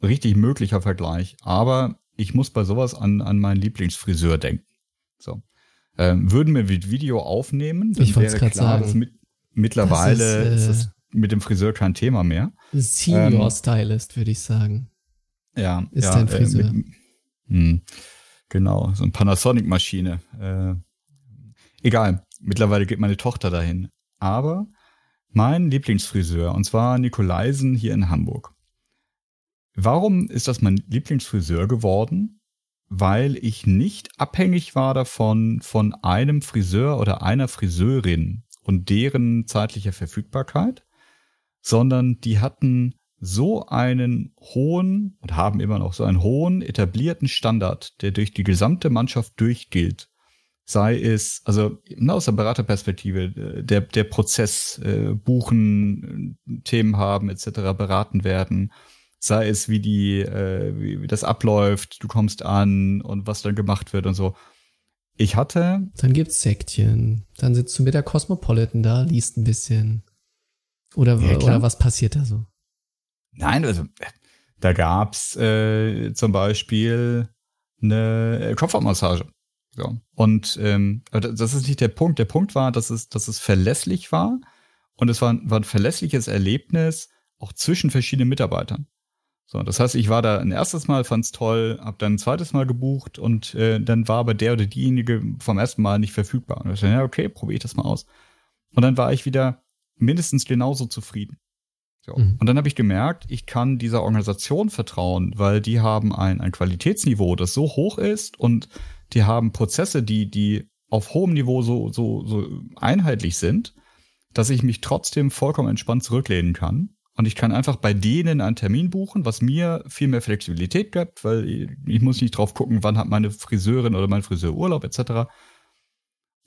richtig möglicher Vergleich, aber ich muss bei sowas an, an meinen Lieblingsfriseur denken. So. Ähm, würden wir mit Video aufnehmen, dann ich wäre klar, sagen, dass mit, mittlerweile das ist, äh, ist das mit dem Friseur kein Thema mehr. Senior ähm, Stylist, würde ich sagen. Ja, ist ja, dein Friseur. Äh, mit, hm. Genau, so eine Panasonic-Maschine. Äh, egal, mittlerweile geht meine Tochter dahin. Aber mein Lieblingsfriseur, und zwar Nikolaisen hier in Hamburg. Warum ist das mein Lieblingsfriseur geworden? Weil ich nicht abhängig war davon, von einem Friseur oder einer Friseurin und deren zeitlicher Verfügbarkeit, sondern die hatten so einen hohen und haben immer noch so einen hohen etablierten Standard, der durch die gesamte Mannschaft durchgilt. Sei es, also aus der Beraterperspektive, äh, der, der Prozess, äh, buchen, Themen haben etc., beraten werden, sei es wie die, äh, wie, wie das abläuft, du kommst an und was dann gemacht wird und so. Ich hatte. Dann gibt's Sektchen. Dann sitzt du mit der Cosmopolitan da, liest ein bisschen. Oder, ja, oder was passiert da so? Nein, also da gab's äh, zum Beispiel eine Kopfhautmassage. So. Und ähm, das ist nicht der Punkt. Der Punkt war, dass es, dass es verlässlich war und es war, war ein verlässliches Erlebnis auch zwischen verschiedenen Mitarbeitern. So, das heißt, ich war da ein erstes Mal, fand's toll, hab dann ein zweites Mal gebucht und äh, dann war aber der oder diejenige vom ersten Mal nicht verfügbar. Und ich dachte, ja, okay, probiere ich das mal aus. Und dann war ich wieder mindestens genauso zufrieden. So. Mhm. Und dann habe ich gemerkt, ich kann dieser Organisation vertrauen, weil die haben ein, ein Qualitätsniveau, das so hoch ist und die haben Prozesse, die, die auf hohem Niveau so, so, so einheitlich sind, dass ich mich trotzdem vollkommen entspannt zurücklehnen kann. Und ich kann einfach bei denen einen Termin buchen, was mir viel mehr Flexibilität gibt, weil ich muss nicht drauf gucken, wann hat meine Friseurin oder mein Friseur Urlaub etc.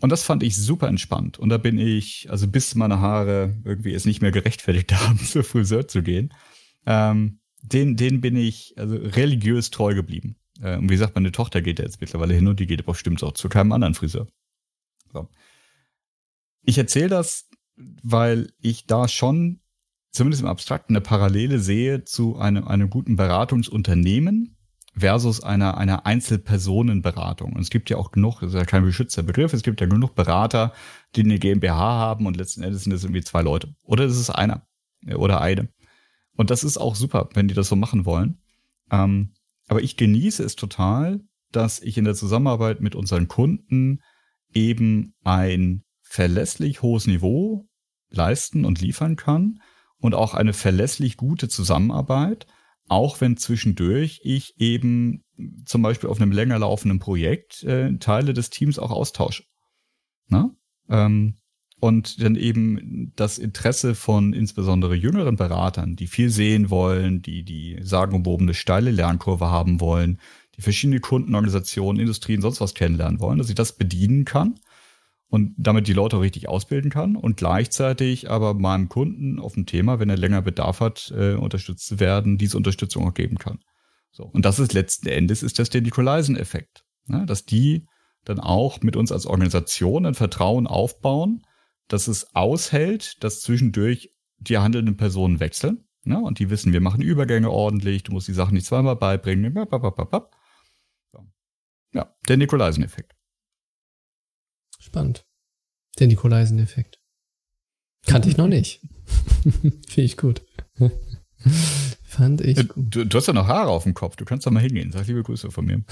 und das fand ich super entspannt. Und da bin ich, also bis meine Haare irgendwie es nicht mehr gerechtfertigt haben, zur Friseur zu gehen, ähm, den, den bin ich also religiös treu geblieben. Äh, und wie gesagt, meine Tochter geht da jetzt mittlerweile hin und die geht aber bestimmt auch zu keinem anderen Friseur. So. Ich erzähle das, weil ich da schon zumindest im Abstrakten eine Parallele sehe zu einem, einem guten Beratungsunternehmen, versus einer, einer Einzelpersonenberatung. Und es gibt ja auch genug, das ist ja kein beschützter Begriff, es gibt ja genug Berater, die eine GmbH haben und letzten Endes sind es irgendwie zwei Leute. Oder es ist einer oder eine. Und das ist auch super, wenn die das so machen wollen. Ähm, aber ich genieße es total, dass ich in der Zusammenarbeit mit unseren Kunden eben ein verlässlich hohes Niveau leisten und liefern kann und auch eine verlässlich gute Zusammenarbeit auch wenn zwischendurch ich eben zum Beispiel auf einem länger laufenden Projekt äh, Teile des Teams auch austausche. Na? Ähm, und dann eben das Interesse von insbesondere jüngeren Beratern, die viel sehen wollen, die die sagenumwobene steile Lernkurve haben wollen, die verschiedene Kundenorganisationen, Industrien, sonst was kennenlernen wollen, dass ich das bedienen kann und damit die Leute auch richtig ausbilden kann und gleichzeitig aber meinem Kunden auf dem Thema, wenn er länger Bedarf hat, äh, unterstützt zu werden, diese Unterstützung auch geben kann. So. Und das ist letzten Endes ist das der Nikolaisen-Effekt, ne? dass die dann auch mit uns als Organisation ein Vertrauen aufbauen, dass es aushält, dass zwischendurch die handelnden Personen wechseln. Ne? Und die wissen, wir machen Übergänge ordentlich, du musst die Sachen nicht zweimal beibringen. Ja, der Nikolaisen-Effekt. Spannend. Der Nikolaisen-Effekt. Kannte ich noch nicht. Finde ich gut. Fand ich äh, gut. Du, du, hast ja noch Haare auf dem Kopf. Du kannst doch mal hingehen. Sag liebe Grüße von mir.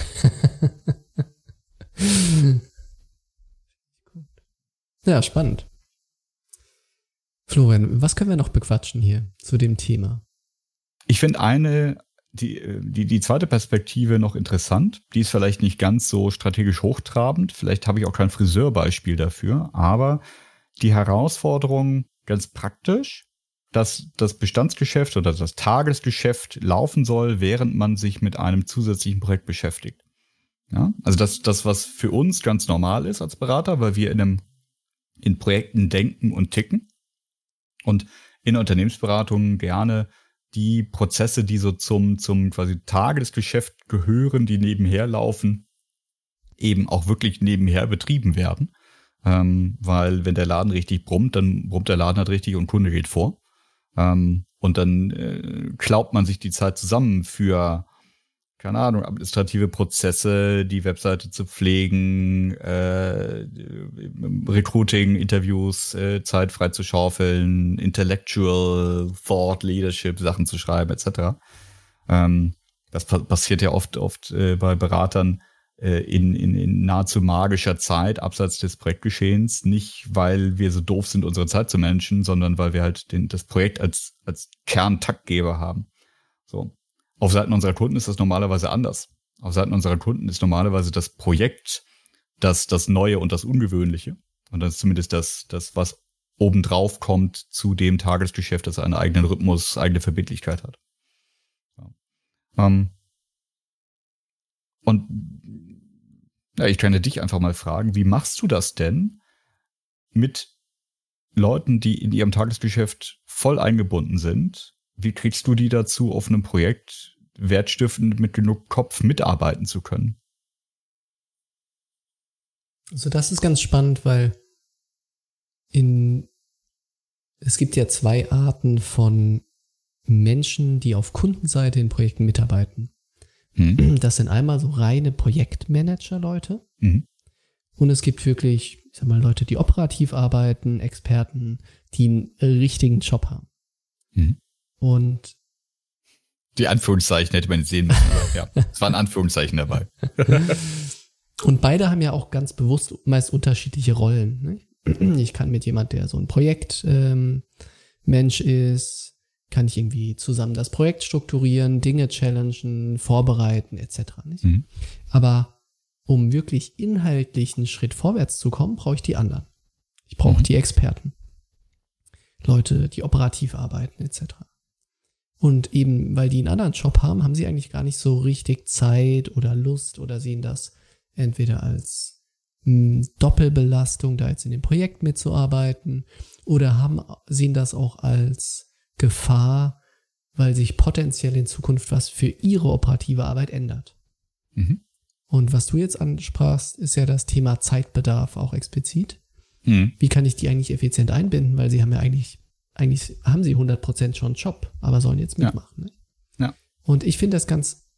ja, spannend. Florian, was können wir noch bequatschen hier zu dem Thema? Ich finde eine die, die, die zweite Perspektive noch interessant. Die ist vielleicht nicht ganz so strategisch hochtrabend. Vielleicht habe ich auch kein Friseurbeispiel dafür. Aber die Herausforderung ganz praktisch, dass das Bestandsgeschäft oder das Tagesgeschäft laufen soll, während man sich mit einem zusätzlichen Projekt beschäftigt. Ja, also das, das, was für uns ganz normal ist als Berater, weil wir in einem, in Projekten denken und ticken und in Unternehmensberatungen gerne die Prozesse, die so zum, zum quasi Tagesgeschäft gehören, die nebenher laufen, eben auch wirklich nebenher betrieben werden. Ähm, weil wenn der Laden richtig brummt, dann brummt der Laden halt richtig und Kunde geht vor. Ähm, und dann äh, klaubt man sich die Zeit zusammen für keine Ahnung, administrative Prozesse, die Webseite zu pflegen, äh, Recruiting, Interviews, äh, Zeit frei zu schaufeln, Intellectual Thought, Leadership, Sachen zu schreiben, etc. Ähm, das pa passiert ja oft, oft äh, bei Beratern äh, in, in, in nahezu magischer Zeit, abseits des Projektgeschehens, nicht weil wir so doof sind, unsere Zeit zu managen, sondern weil wir halt den, das Projekt als, als Kerntaktgeber haben. So. Auf Seiten unserer Kunden ist das normalerweise anders. Auf Seiten unserer Kunden ist normalerweise das Projekt das, das Neue und das Ungewöhnliche. Und das ist zumindest das, das, was obendrauf kommt zu dem Tagesgeschäft, das einen eigenen Rhythmus, eigene Verbindlichkeit hat. Ja. Ähm, und ja, ich kann ja dich einfach mal fragen, wie machst du das denn mit Leuten, die in ihrem Tagesgeschäft voll eingebunden sind, wie kriegst du die dazu, auf einem Projekt wertstiftend mit genug Kopf mitarbeiten zu können? Also das ist ganz spannend, weil in es gibt ja zwei Arten von Menschen, die auf Kundenseite in Projekten mitarbeiten. Mhm. Das sind einmal so reine Projektmanager-Leute. Mhm. Und es gibt wirklich, ich sag mal, Leute, die operativ arbeiten, Experten, die einen richtigen Job haben. Mhm. Und die Anführungszeichen hätte man sehen müssen. ja, es waren Anführungszeichen dabei. Und beide haben ja auch ganz bewusst meist unterschiedliche Rollen. Nicht? Ich kann mit jemand, der so ein Projektmensch ähm, ist, kann ich irgendwie zusammen das Projekt strukturieren, Dinge challengen, vorbereiten etc. Mhm. Aber um wirklich inhaltlich einen Schritt vorwärts zu kommen, brauche ich die anderen. Ich brauche mhm. die Experten. Leute, die operativ arbeiten etc. Und eben, weil die einen anderen Job haben, haben sie eigentlich gar nicht so richtig Zeit oder Lust oder sehen das entweder als mh, Doppelbelastung, da jetzt in dem Projekt mitzuarbeiten oder haben, sehen das auch als Gefahr, weil sich potenziell in Zukunft was für ihre operative Arbeit ändert. Mhm. Und was du jetzt ansprachst, ist ja das Thema Zeitbedarf auch explizit. Mhm. Wie kann ich die eigentlich effizient einbinden? Weil sie haben ja eigentlich, eigentlich haben sie 100% schon Job, aber sollen jetzt mitmachen. Ne? Ja. Und ich finde das ganz,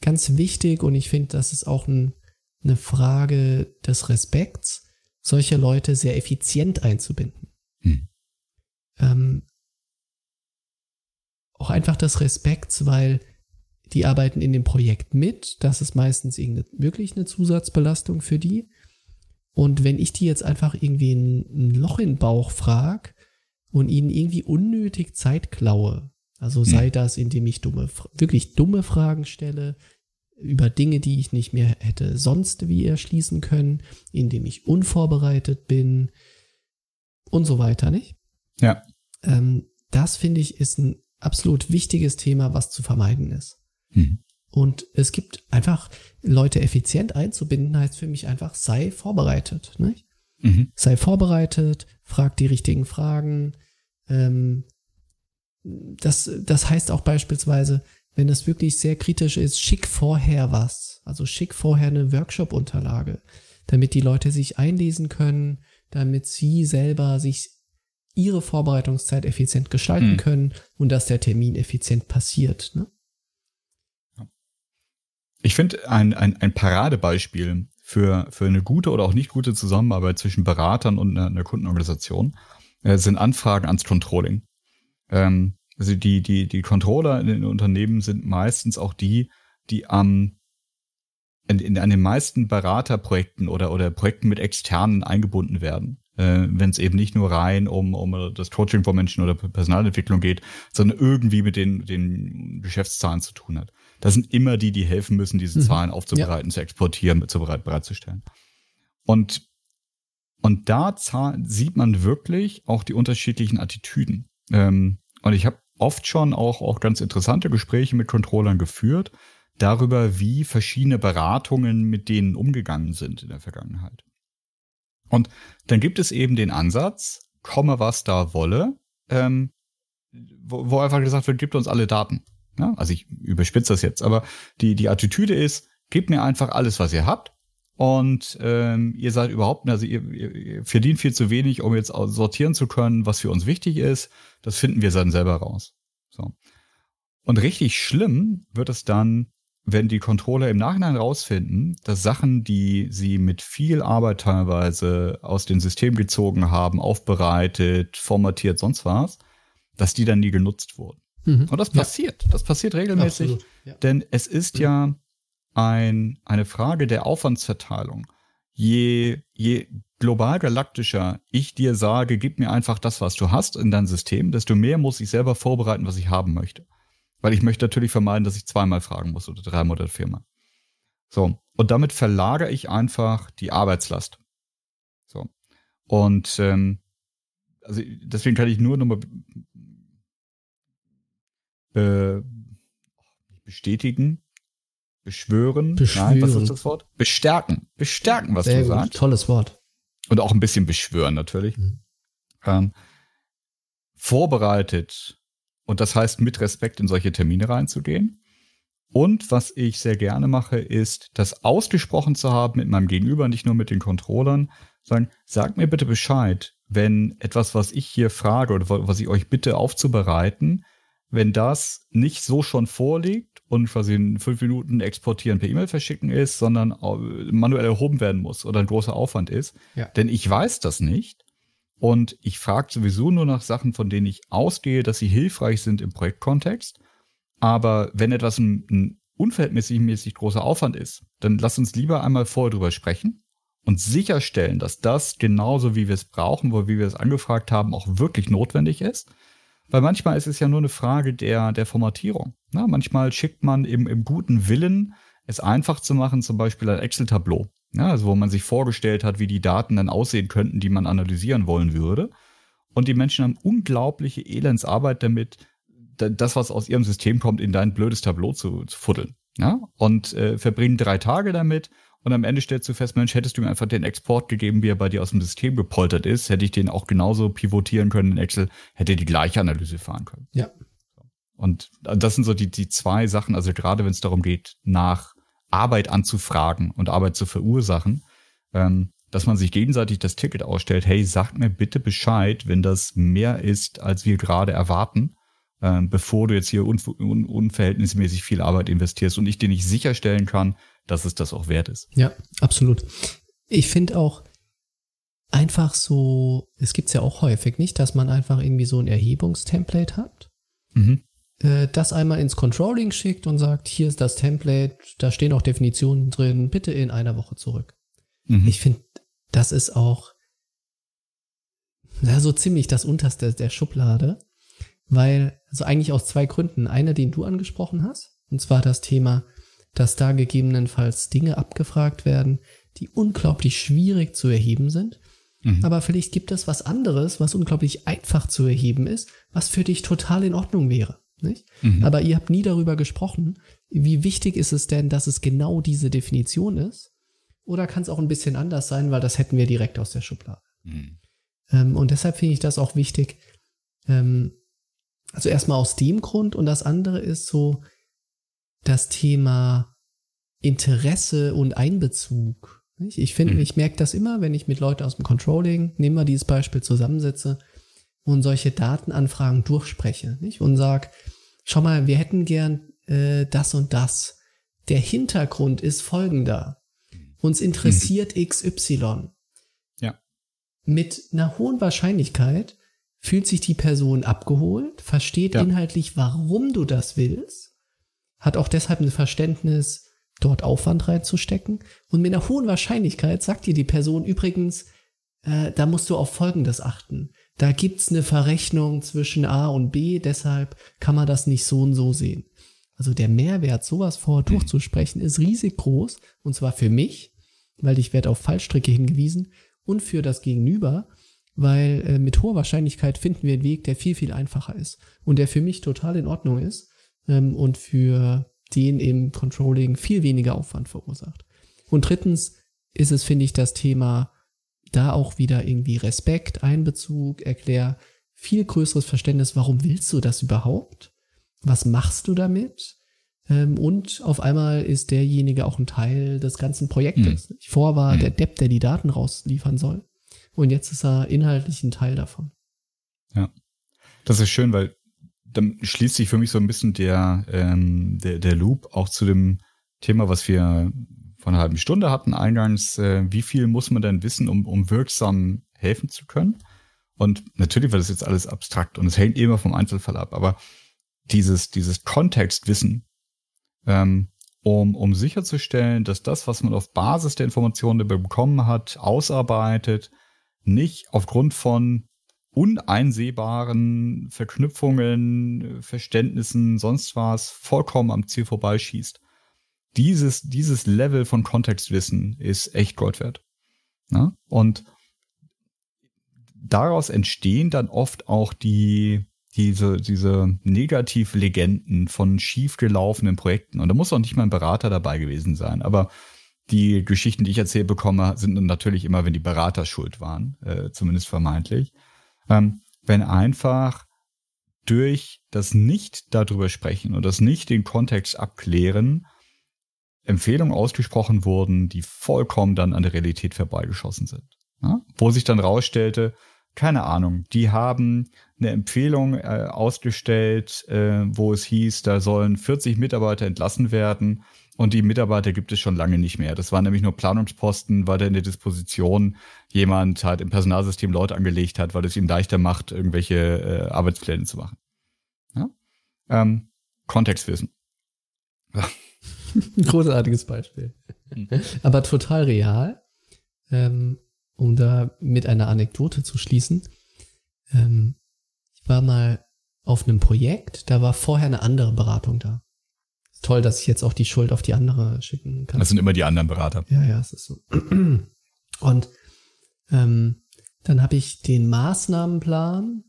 ganz wichtig und ich finde, das ist auch ein, eine Frage des Respekts, solche Leute sehr effizient einzubinden. Hm. Ähm, auch einfach des Respekts, weil die arbeiten in dem Projekt mit. Das ist meistens irgendeine, wirklich eine Zusatzbelastung für die. Und wenn ich die jetzt einfach irgendwie ein, ein Loch in den Bauch frag und ihnen irgendwie unnötig Zeit klaue, also sei das, indem ich dumme, wirklich dumme Fragen stelle über Dinge, die ich nicht mehr hätte sonst wie erschließen können, indem ich unvorbereitet bin und so weiter, nicht? Ja. Ähm, das finde ich ist ein absolut wichtiges Thema, was zu vermeiden ist. Mhm. Und es gibt einfach Leute effizient einzubinden, heißt für mich einfach, sei vorbereitet. Nicht? Mhm. Sei vorbereitet, frag die richtigen Fragen. Ähm, das, das heißt auch beispielsweise, wenn es wirklich sehr kritisch ist, schick vorher was. Also schick vorher eine Workshop-Unterlage, damit die Leute sich einlesen können, damit sie selber sich ihre Vorbereitungszeit effizient gestalten Hm. können und dass der Termin effizient passiert. Ne? Ich finde ein, ein, ein Paradebeispiel für, für eine gute oder auch nicht gute Zusammenarbeit zwischen Beratern und einer, einer Kundenorganisation äh, sind Anfragen ans Controlling. Ähm, also die, die, die Controller in den Unternehmen sind meistens auch die, die am in, in, an den meisten Beraterprojekten oder, oder Projekten mit Externen eingebunden werden. Äh, Wenn es eben nicht nur rein um, um das Coaching von Menschen oder Personalentwicklung geht, sondern irgendwie mit den, den Geschäftszahlen zu tun hat. Das sind immer die, die helfen müssen, diese Mhm. Zahlen aufzubereiten, zu exportieren, zu bereit, bereitzustellen. Und, und da sieht man wirklich auch die unterschiedlichen Attitüden. Ähm, und ich habe oft schon auch, auch ganz interessante Gespräche mit Controllern geführt, darüber, wie verschiedene Beratungen mit denen umgegangen sind in der Vergangenheit. Und dann gibt es eben den Ansatz, komme was da wolle, ähm, wo, wo einfach gesagt wird, gibt uns alle Daten. Ja, also ich überspitze das jetzt, aber die, die Attitüde ist, gebt mir einfach alles, was ihr habt. Und ähm, ihr seid überhaupt, also ihr, ihr, verdient viel zu wenig, um jetzt sortieren zu können, was für uns wichtig ist. Das finden wir dann selber raus. So. Und richtig schlimm wird es dann, wenn die Controller im Nachhinein rausfinden, dass Sachen, die sie mit viel Arbeit teilweise aus dem System gezogen haben, aufbereitet, formatiert, sonst was, dass die dann nie genutzt wurden. Mhm. Und das Ja. passiert. Das passiert regelmäßig. Ja. Denn es ist ja ein, eine Frage der Aufwandsverteilung. Je, je global galaktischer ich dir sage, gib mir einfach das, was du hast in dein System, desto mehr muss ich selber vorbereiten, was ich haben möchte. Weil ich möchte natürlich vermeiden, dass ich zweimal fragen muss oder dreimal oder viermal. So. Und damit verlagere ich einfach die Arbeitslast. So. Und ähm, also deswegen kann ich nur nochmal be bestätigen, beschwören, nein, was Beschwören. ist das Wort? Bestärken. Bestärken, was Sehr du gut. sagst. Tolles Wort. Und auch ein bisschen beschwören natürlich. Mhm. Ähm, vorbereitet. Und das heißt, mit Respekt in solche Termine reinzugehen. Und was ich sehr gerne mache, ist, das ausgesprochen zu haben mit meinem Gegenüber, nicht nur mit den Controllern, sagen, sagt mir bitte Bescheid, wenn etwas, was ich hier frage oder was ich euch bitte aufzubereiten, wenn das nicht so schon vorliegt und quasi in fünf Minuten exportieren per E-Mail verschicken ist, sondern äh, manuell erhoben werden muss oder ein großer Aufwand ist. Ja. Denn ich weiß das nicht. Und ich frage sowieso nur nach Sachen, von denen ich ausgehe, dass sie hilfreich sind im Projektkontext. Aber wenn etwas ein, ein unverhältnismäßig mäßig großer Aufwand ist, dann lass uns lieber einmal vorher drüber sprechen und sicherstellen, dass das genauso wie wir es brauchen, wo wie wir es angefragt haben, auch wirklich notwendig ist. Weil manchmal ist es ja nur eine Frage der, der Formatierung. Na, manchmal schickt man im, im guten Willen, es einfach zu machen, zum Beispiel ein Excel-Tableau. Ja, also wo man sich vorgestellt hat, wie die Daten dann aussehen könnten, die man analysieren wollen würde. Und die Menschen haben unglaubliche Elendsarbeit damit, da- das, was aus ihrem System kommt, in dein blödes Tableau zu, zu fuddeln. Ja? Und äh, verbringen drei Tage damit Und am Ende stellst du fest, Mensch, hättest du mir einfach den Export gegeben, wie er bei dir aus dem System gepoltert ist, hätte ich den auch genauso pivotieren können in Excel, hätte die gleiche Analyse fahren können. Ja. Und das sind so die, die zwei Sachen, also gerade wenn es darum geht, nach Arbeit anzufragen und Arbeit zu verursachen, ähm, dass man sich gegenseitig das Ticket ausstellt, hey, sagt mir bitte Bescheid, wenn das mehr ist, als wir gerade erwarten, ähm, bevor du jetzt hier un un unverhältnismäßig viel Arbeit investierst und ich dir nicht sicherstellen kann, dass es das auch wert ist. Ja, absolut. Ich finde auch einfach so, es gibt's ja auch häufig nicht, dass man einfach irgendwie so ein Erhebungstemplate hat. Mhm. Äh, das einmal ins Controlling schickt und sagt, hier ist das Template, da stehen auch Definitionen drin, bitte in einer Woche zurück. Mhm. Ich finde, das ist auch ja, so ziemlich das unterste der Schublade, weil, also eigentlich aus zwei Gründen. Einer, den du angesprochen hast, und zwar das Thema, dass da gegebenenfalls Dinge abgefragt werden, die unglaublich schwierig zu erheben sind. Mhm. Aber vielleicht gibt es was anderes, was unglaublich einfach zu erheben ist, was für dich total in Ordnung wäre. Nicht? Mhm. Aber ihr habt nie darüber gesprochen, wie wichtig ist es denn, dass es genau diese Definition ist? Oder kann es auch ein bisschen anders sein, weil das hätten wir direkt aus der Schublade. Mhm. Ähm, und deshalb finde ich das auch wichtig. Ähm, also erstmal aus dem Grund und das andere ist so das Thema Interesse und Einbezug. Ich finde, mhm. ich merke das immer, wenn ich mit Leuten aus dem Controlling, nehmen wir dieses Beispiel, zusammensetze und solche Datenanfragen durchspreche nicht? und sag, schau mal, wir hätten gern äh, das und das. Der Hintergrund ist folgender. Uns interessiert mhm. XY. Ja. Mit einer hohen Wahrscheinlichkeit fühlt sich die Person abgeholt, versteht ja. inhaltlich, warum du das willst, hat auch deshalb ein Verständnis, dort Aufwand reinzustecken. Und mit einer hohen Wahrscheinlichkeit sagt dir die Person übrigens, äh, da musst du auf Folgendes achten. Da gibt's eine Verrechnung zwischen A und B, deshalb kann man das nicht so und so sehen. Also der Mehrwert, sowas vorher mhm. durchzusprechen, ist riesig groß. Und zwar für mich, weil ich werde auf Fallstricke hingewiesen und für das Gegenüber, weil äh, mit hoher Wahrscheinlichkeit finden wir einen Weg, der viel, viel einfacher ist und der für mich total in Ordnung ist ähm, und für den im Controlling viel weniger Aufwand verursacht. Und drittens ist es, finde ich, das Thema da auch wieder irgendwie Respekt, Einbezug, erklär viel größeres Verständnis, warum willst du das überhaupt? Was machst du damit? Ähm, und auf einmal ist derjenige auch ein Teil des ganzen Projektes. Mhm. Vor war mhm. der Depp, der die Daten rausliefern soll. Und jetzt ist er inhaltlich ein Teil davon. Ja. Das ist schön, weil dann schließt sich für mich so ein bisschen der, ähm, der, der Loop auch zu dem Thema, was wir vor einer halben Stunde hatten eingangs, äh, wie viel muss man denn wissen, um, um wirksam helfen zu können? Und natürlich war das jetzt alles abstrakt und es hängt immer vom Einzelfall ab, aber dieses, dieses Kontextwissen, ähm, um, um sicherzustellen, dass das, was man auf Basis der Informationen, die man bekommen hat, ausarbeitet, nicht aufgrund von uneinsehbaren Verknüpfungen, Verständnissen, sonst was vollkommen am Ziel vorbeischießt. Dieses, dieses Level von Kontextwissen ist echt Gold wert. Ja? Und daraus entstehen dann oft auch die, diese, diese Negativlegenden von schiefgelaufenen Projekten. Und da muss auch nicht mal ein Berater dabei gewesen sein. Aber die Geschichten, die ich erzählt bekomme, sind natürlich immer, wenn die Berater schuld waren, äh, zumindest vermeintlich. Ähm, wenn einfach durch das Nicht darüber sprechen und das Nicht den Kontext abklären, Empfehlungen ausgesprochen wurden, die vollkommen dann an der Realität vorbeigeschossen sind. Ja? Wo sich dann rausstellte, keine Ahnung, die haben eine Empfehlung äh, ausgestellt, äh, wo es hieß, da sollen 40 Mitarbeiter entlassen werden und die Mitarbeiter gibt es schon lange nicht mehr. Das waren nämlich nur Planungsposten, weil da in der Disposition jemand halt im Personalsystem Leute angelegt hat, weil es ihm leichter macht, irgendwelche äh, Arbeitspläne zu machen. Ja? Ähm, Kontextwissen. Großartiges Beispiel. Mhm. Aber total real. Ähm, um da mit einer Anekdote zu schließen. Ähm, ich war mal auf einem Projekt, da war vorher eine andere Beratung da. Ist toll, dass ich jetzt auch die Schuld auf die andere schicken kann. Das sind immer die anderen Berater. Ja, ja, es ist so. Und ähm, dann habe ich den Maßnahmenplan,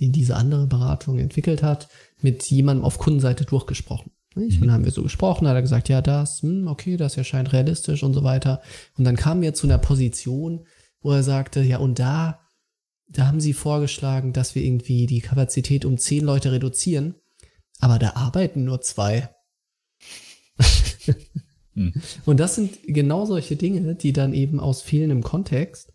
den diese andere Beratung entwickelt hat, mit jemandem auf Kundenseite durchgesprochen. Nicht? Und dann haben wir so gesprochen, hat er gesagt, ja, das, hm, okay, das erscheint realistisch und so weiter. Und dann kamen wir zu einer Position, wo er sagte, ja, und da, da haben sie vorgeschlagen, dass wir irgendwie die Kapazität um zehn Leute reduzieren, aber da arbeiten nur zwei. hm. Und das sind genau solche Dinge, die dann eben aus fehlendem Kontext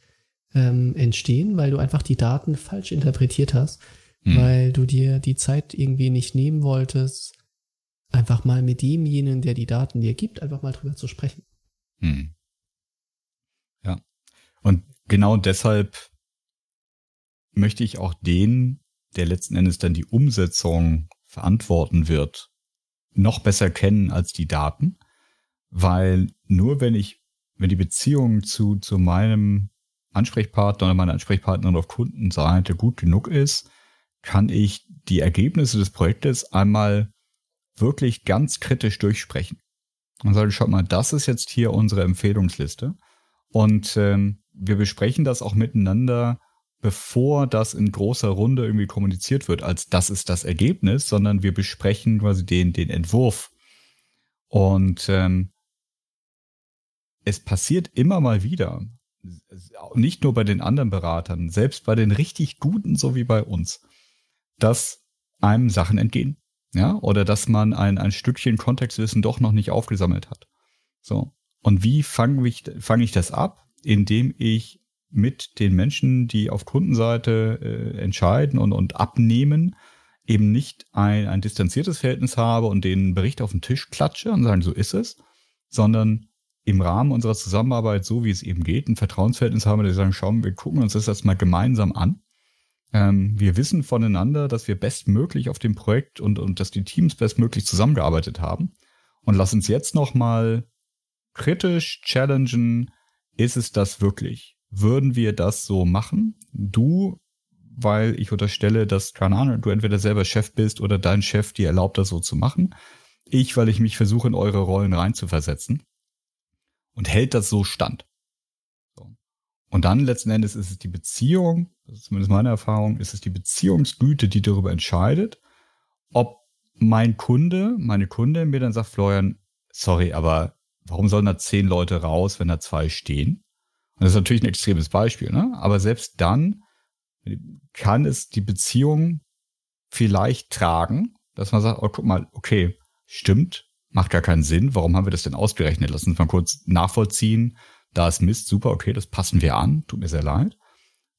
ähm, entstehen, weil du einfach die Daten falsch interpretiert hast, hm. weil du dir die Zeit irgendwie nicht nehmen wolltest, einfach mal mit demjenigen, der die Daten dir gibt, einfach mal drüber zu sprechen. Hm. Ja. Und genau deshalb möchte ich auch den, der letzten Endes dann die Umsetzung verantworten wird, noch besser kennen als die Daten, weil nur wenn ich, wenn die Beziehung zu, zu meinem Ansprechpartner oder meiner Ansprechpartnerin auf Kundenseite gut genug ist, kann ich die Ergebnisse des Projektes einmal wirklich ganz kritisch durchsprechen. Und sage, schaut mal, das ist jetzt hier unsere Empfehlungsliste. Und ähm, wir besprechen das auch miteinander, bevor das in großer Runde irgendwie kommuniziert wird, als das ist das Ergebnis, sondern wir besprechen quasi den, den Entwurf. Und ähm, es passiert immer mal wieder, nicht nur bei den anderen Beratern, selbst bei den richtig guten, so wie bei uns, dass einem Sachen entgehen ja, oder dass man ein, ein Stückchen Kontextwissen doch noch nicht aufgesammelt hat. So. Und wie fange ich, fang ich das ab? Indem ich mit den Menschen, die auf Kundenseite äh, entscheiden und, und abnehmen, eben nicht ein, ein distanziertes Verhältnis habe und den Bericht auf den Tisch klatsche und sagen, so ist es, sondern im Rahmen unserer Zusammenarbeit, so wie es eben geht, ein Vertrauensverhältnis haben, die sagen, schauen, wir gucken uns das jetzt mal gemeinsam an ähm, wir wissen voneinander, dass wir bestmöglich auf dem Projekt und, und dass die Teams bestmöglich zusammengearbeitet haben. Und lass uns jetzt nochmal kritisch challengen, ist es das wirklich? Würden wir das so machen? Du, weil ich unterstelle, dass, keine Ahnung, du entweder selber Chef bist oder dein Chef dir erlaubt, das so zu machen. Ich, weil ich mich versuche, in eure Rollen reinzuversetzen. Und hält das so stand? Und dann letzten Endes ist es die Beziehung, das ist zumindest meine Erfahrung, ist es die Beziehungsgüte, die darüber entscheidet, ob mein Kunde, meine Kundin mir dann sagt, Florian, sorry, aber warum sollen da zehn Leute raus, wenn da zwei stehen? Und das ist natürlich ein extremes Beispiel, ne? Aber selbst dann kann es die Beziehung vielleicht tragen, dass man sagt, oh, guck mal, okay, stimmt, macht gar keinen Sinn. Warum haben wir das denn ausgerechnet? Lass uns mal kurz nachvollziehen, da ist Mist, super, okay, das passen wir an, tut mir sehr leid.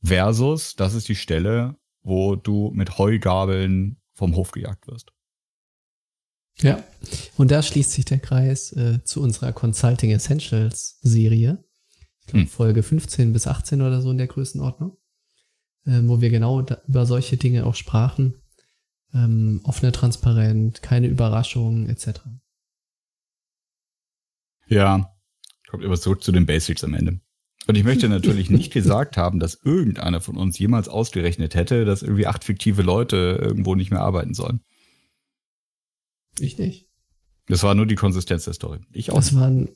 Versus, das ist die Stelle, wo du mit Heugabeln vom Hof gejagt wirst. Ja, und da schließt sich der Kreis äh, zu unserer Consulting Essentials Serie. Ich glaube, hm. Folge 15 bis 18 oder so in der Größenordnung, äh, wo wir genau da, über solche Dinge auch sprachen. Ähm, offene Transparent, keine Überraschungen etc. Ja, Kommt immer zurück zu den Basics am Ende. Und ich möchte natürlich nicht gesagt haben, dass irgendeiner von uns jemals ausgerechnet hätte, dass irgendwie acht fiktive Leute irgendwo nicht mehr arbeiten sollen. Ich nicht. Das war nur die Konsistenz der Story. Ich auch. Das waren,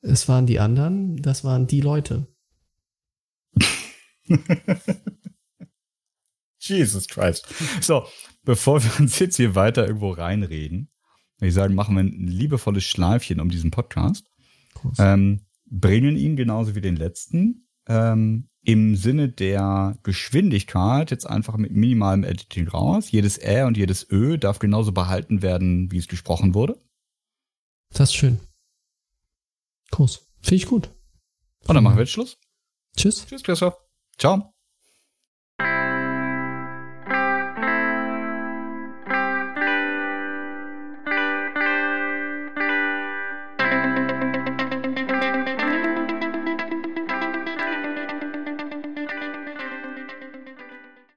es waren die anderen, das waren die Leute. Jesus Christ. So, bevor wir uns jetzt hier weiter irgendwo reinreden, würde ich sagen, machen wir ein liebevolles Schleifchen um diesen Podcast. Ähm, bringen ihn genauso wie den letzten ähm, im Sinne der Geschwindigkeit jetzt einfach mit minimalem Editing raus. Jedes Ä und jedes Ö darf genauso behalten werden, wie es gesprochen wurde. Das ist schön. Groß. Finde ich gut. Und dann machen wir jetzt Schluss. Tschüss. Tschüss, Christoph. Ciao.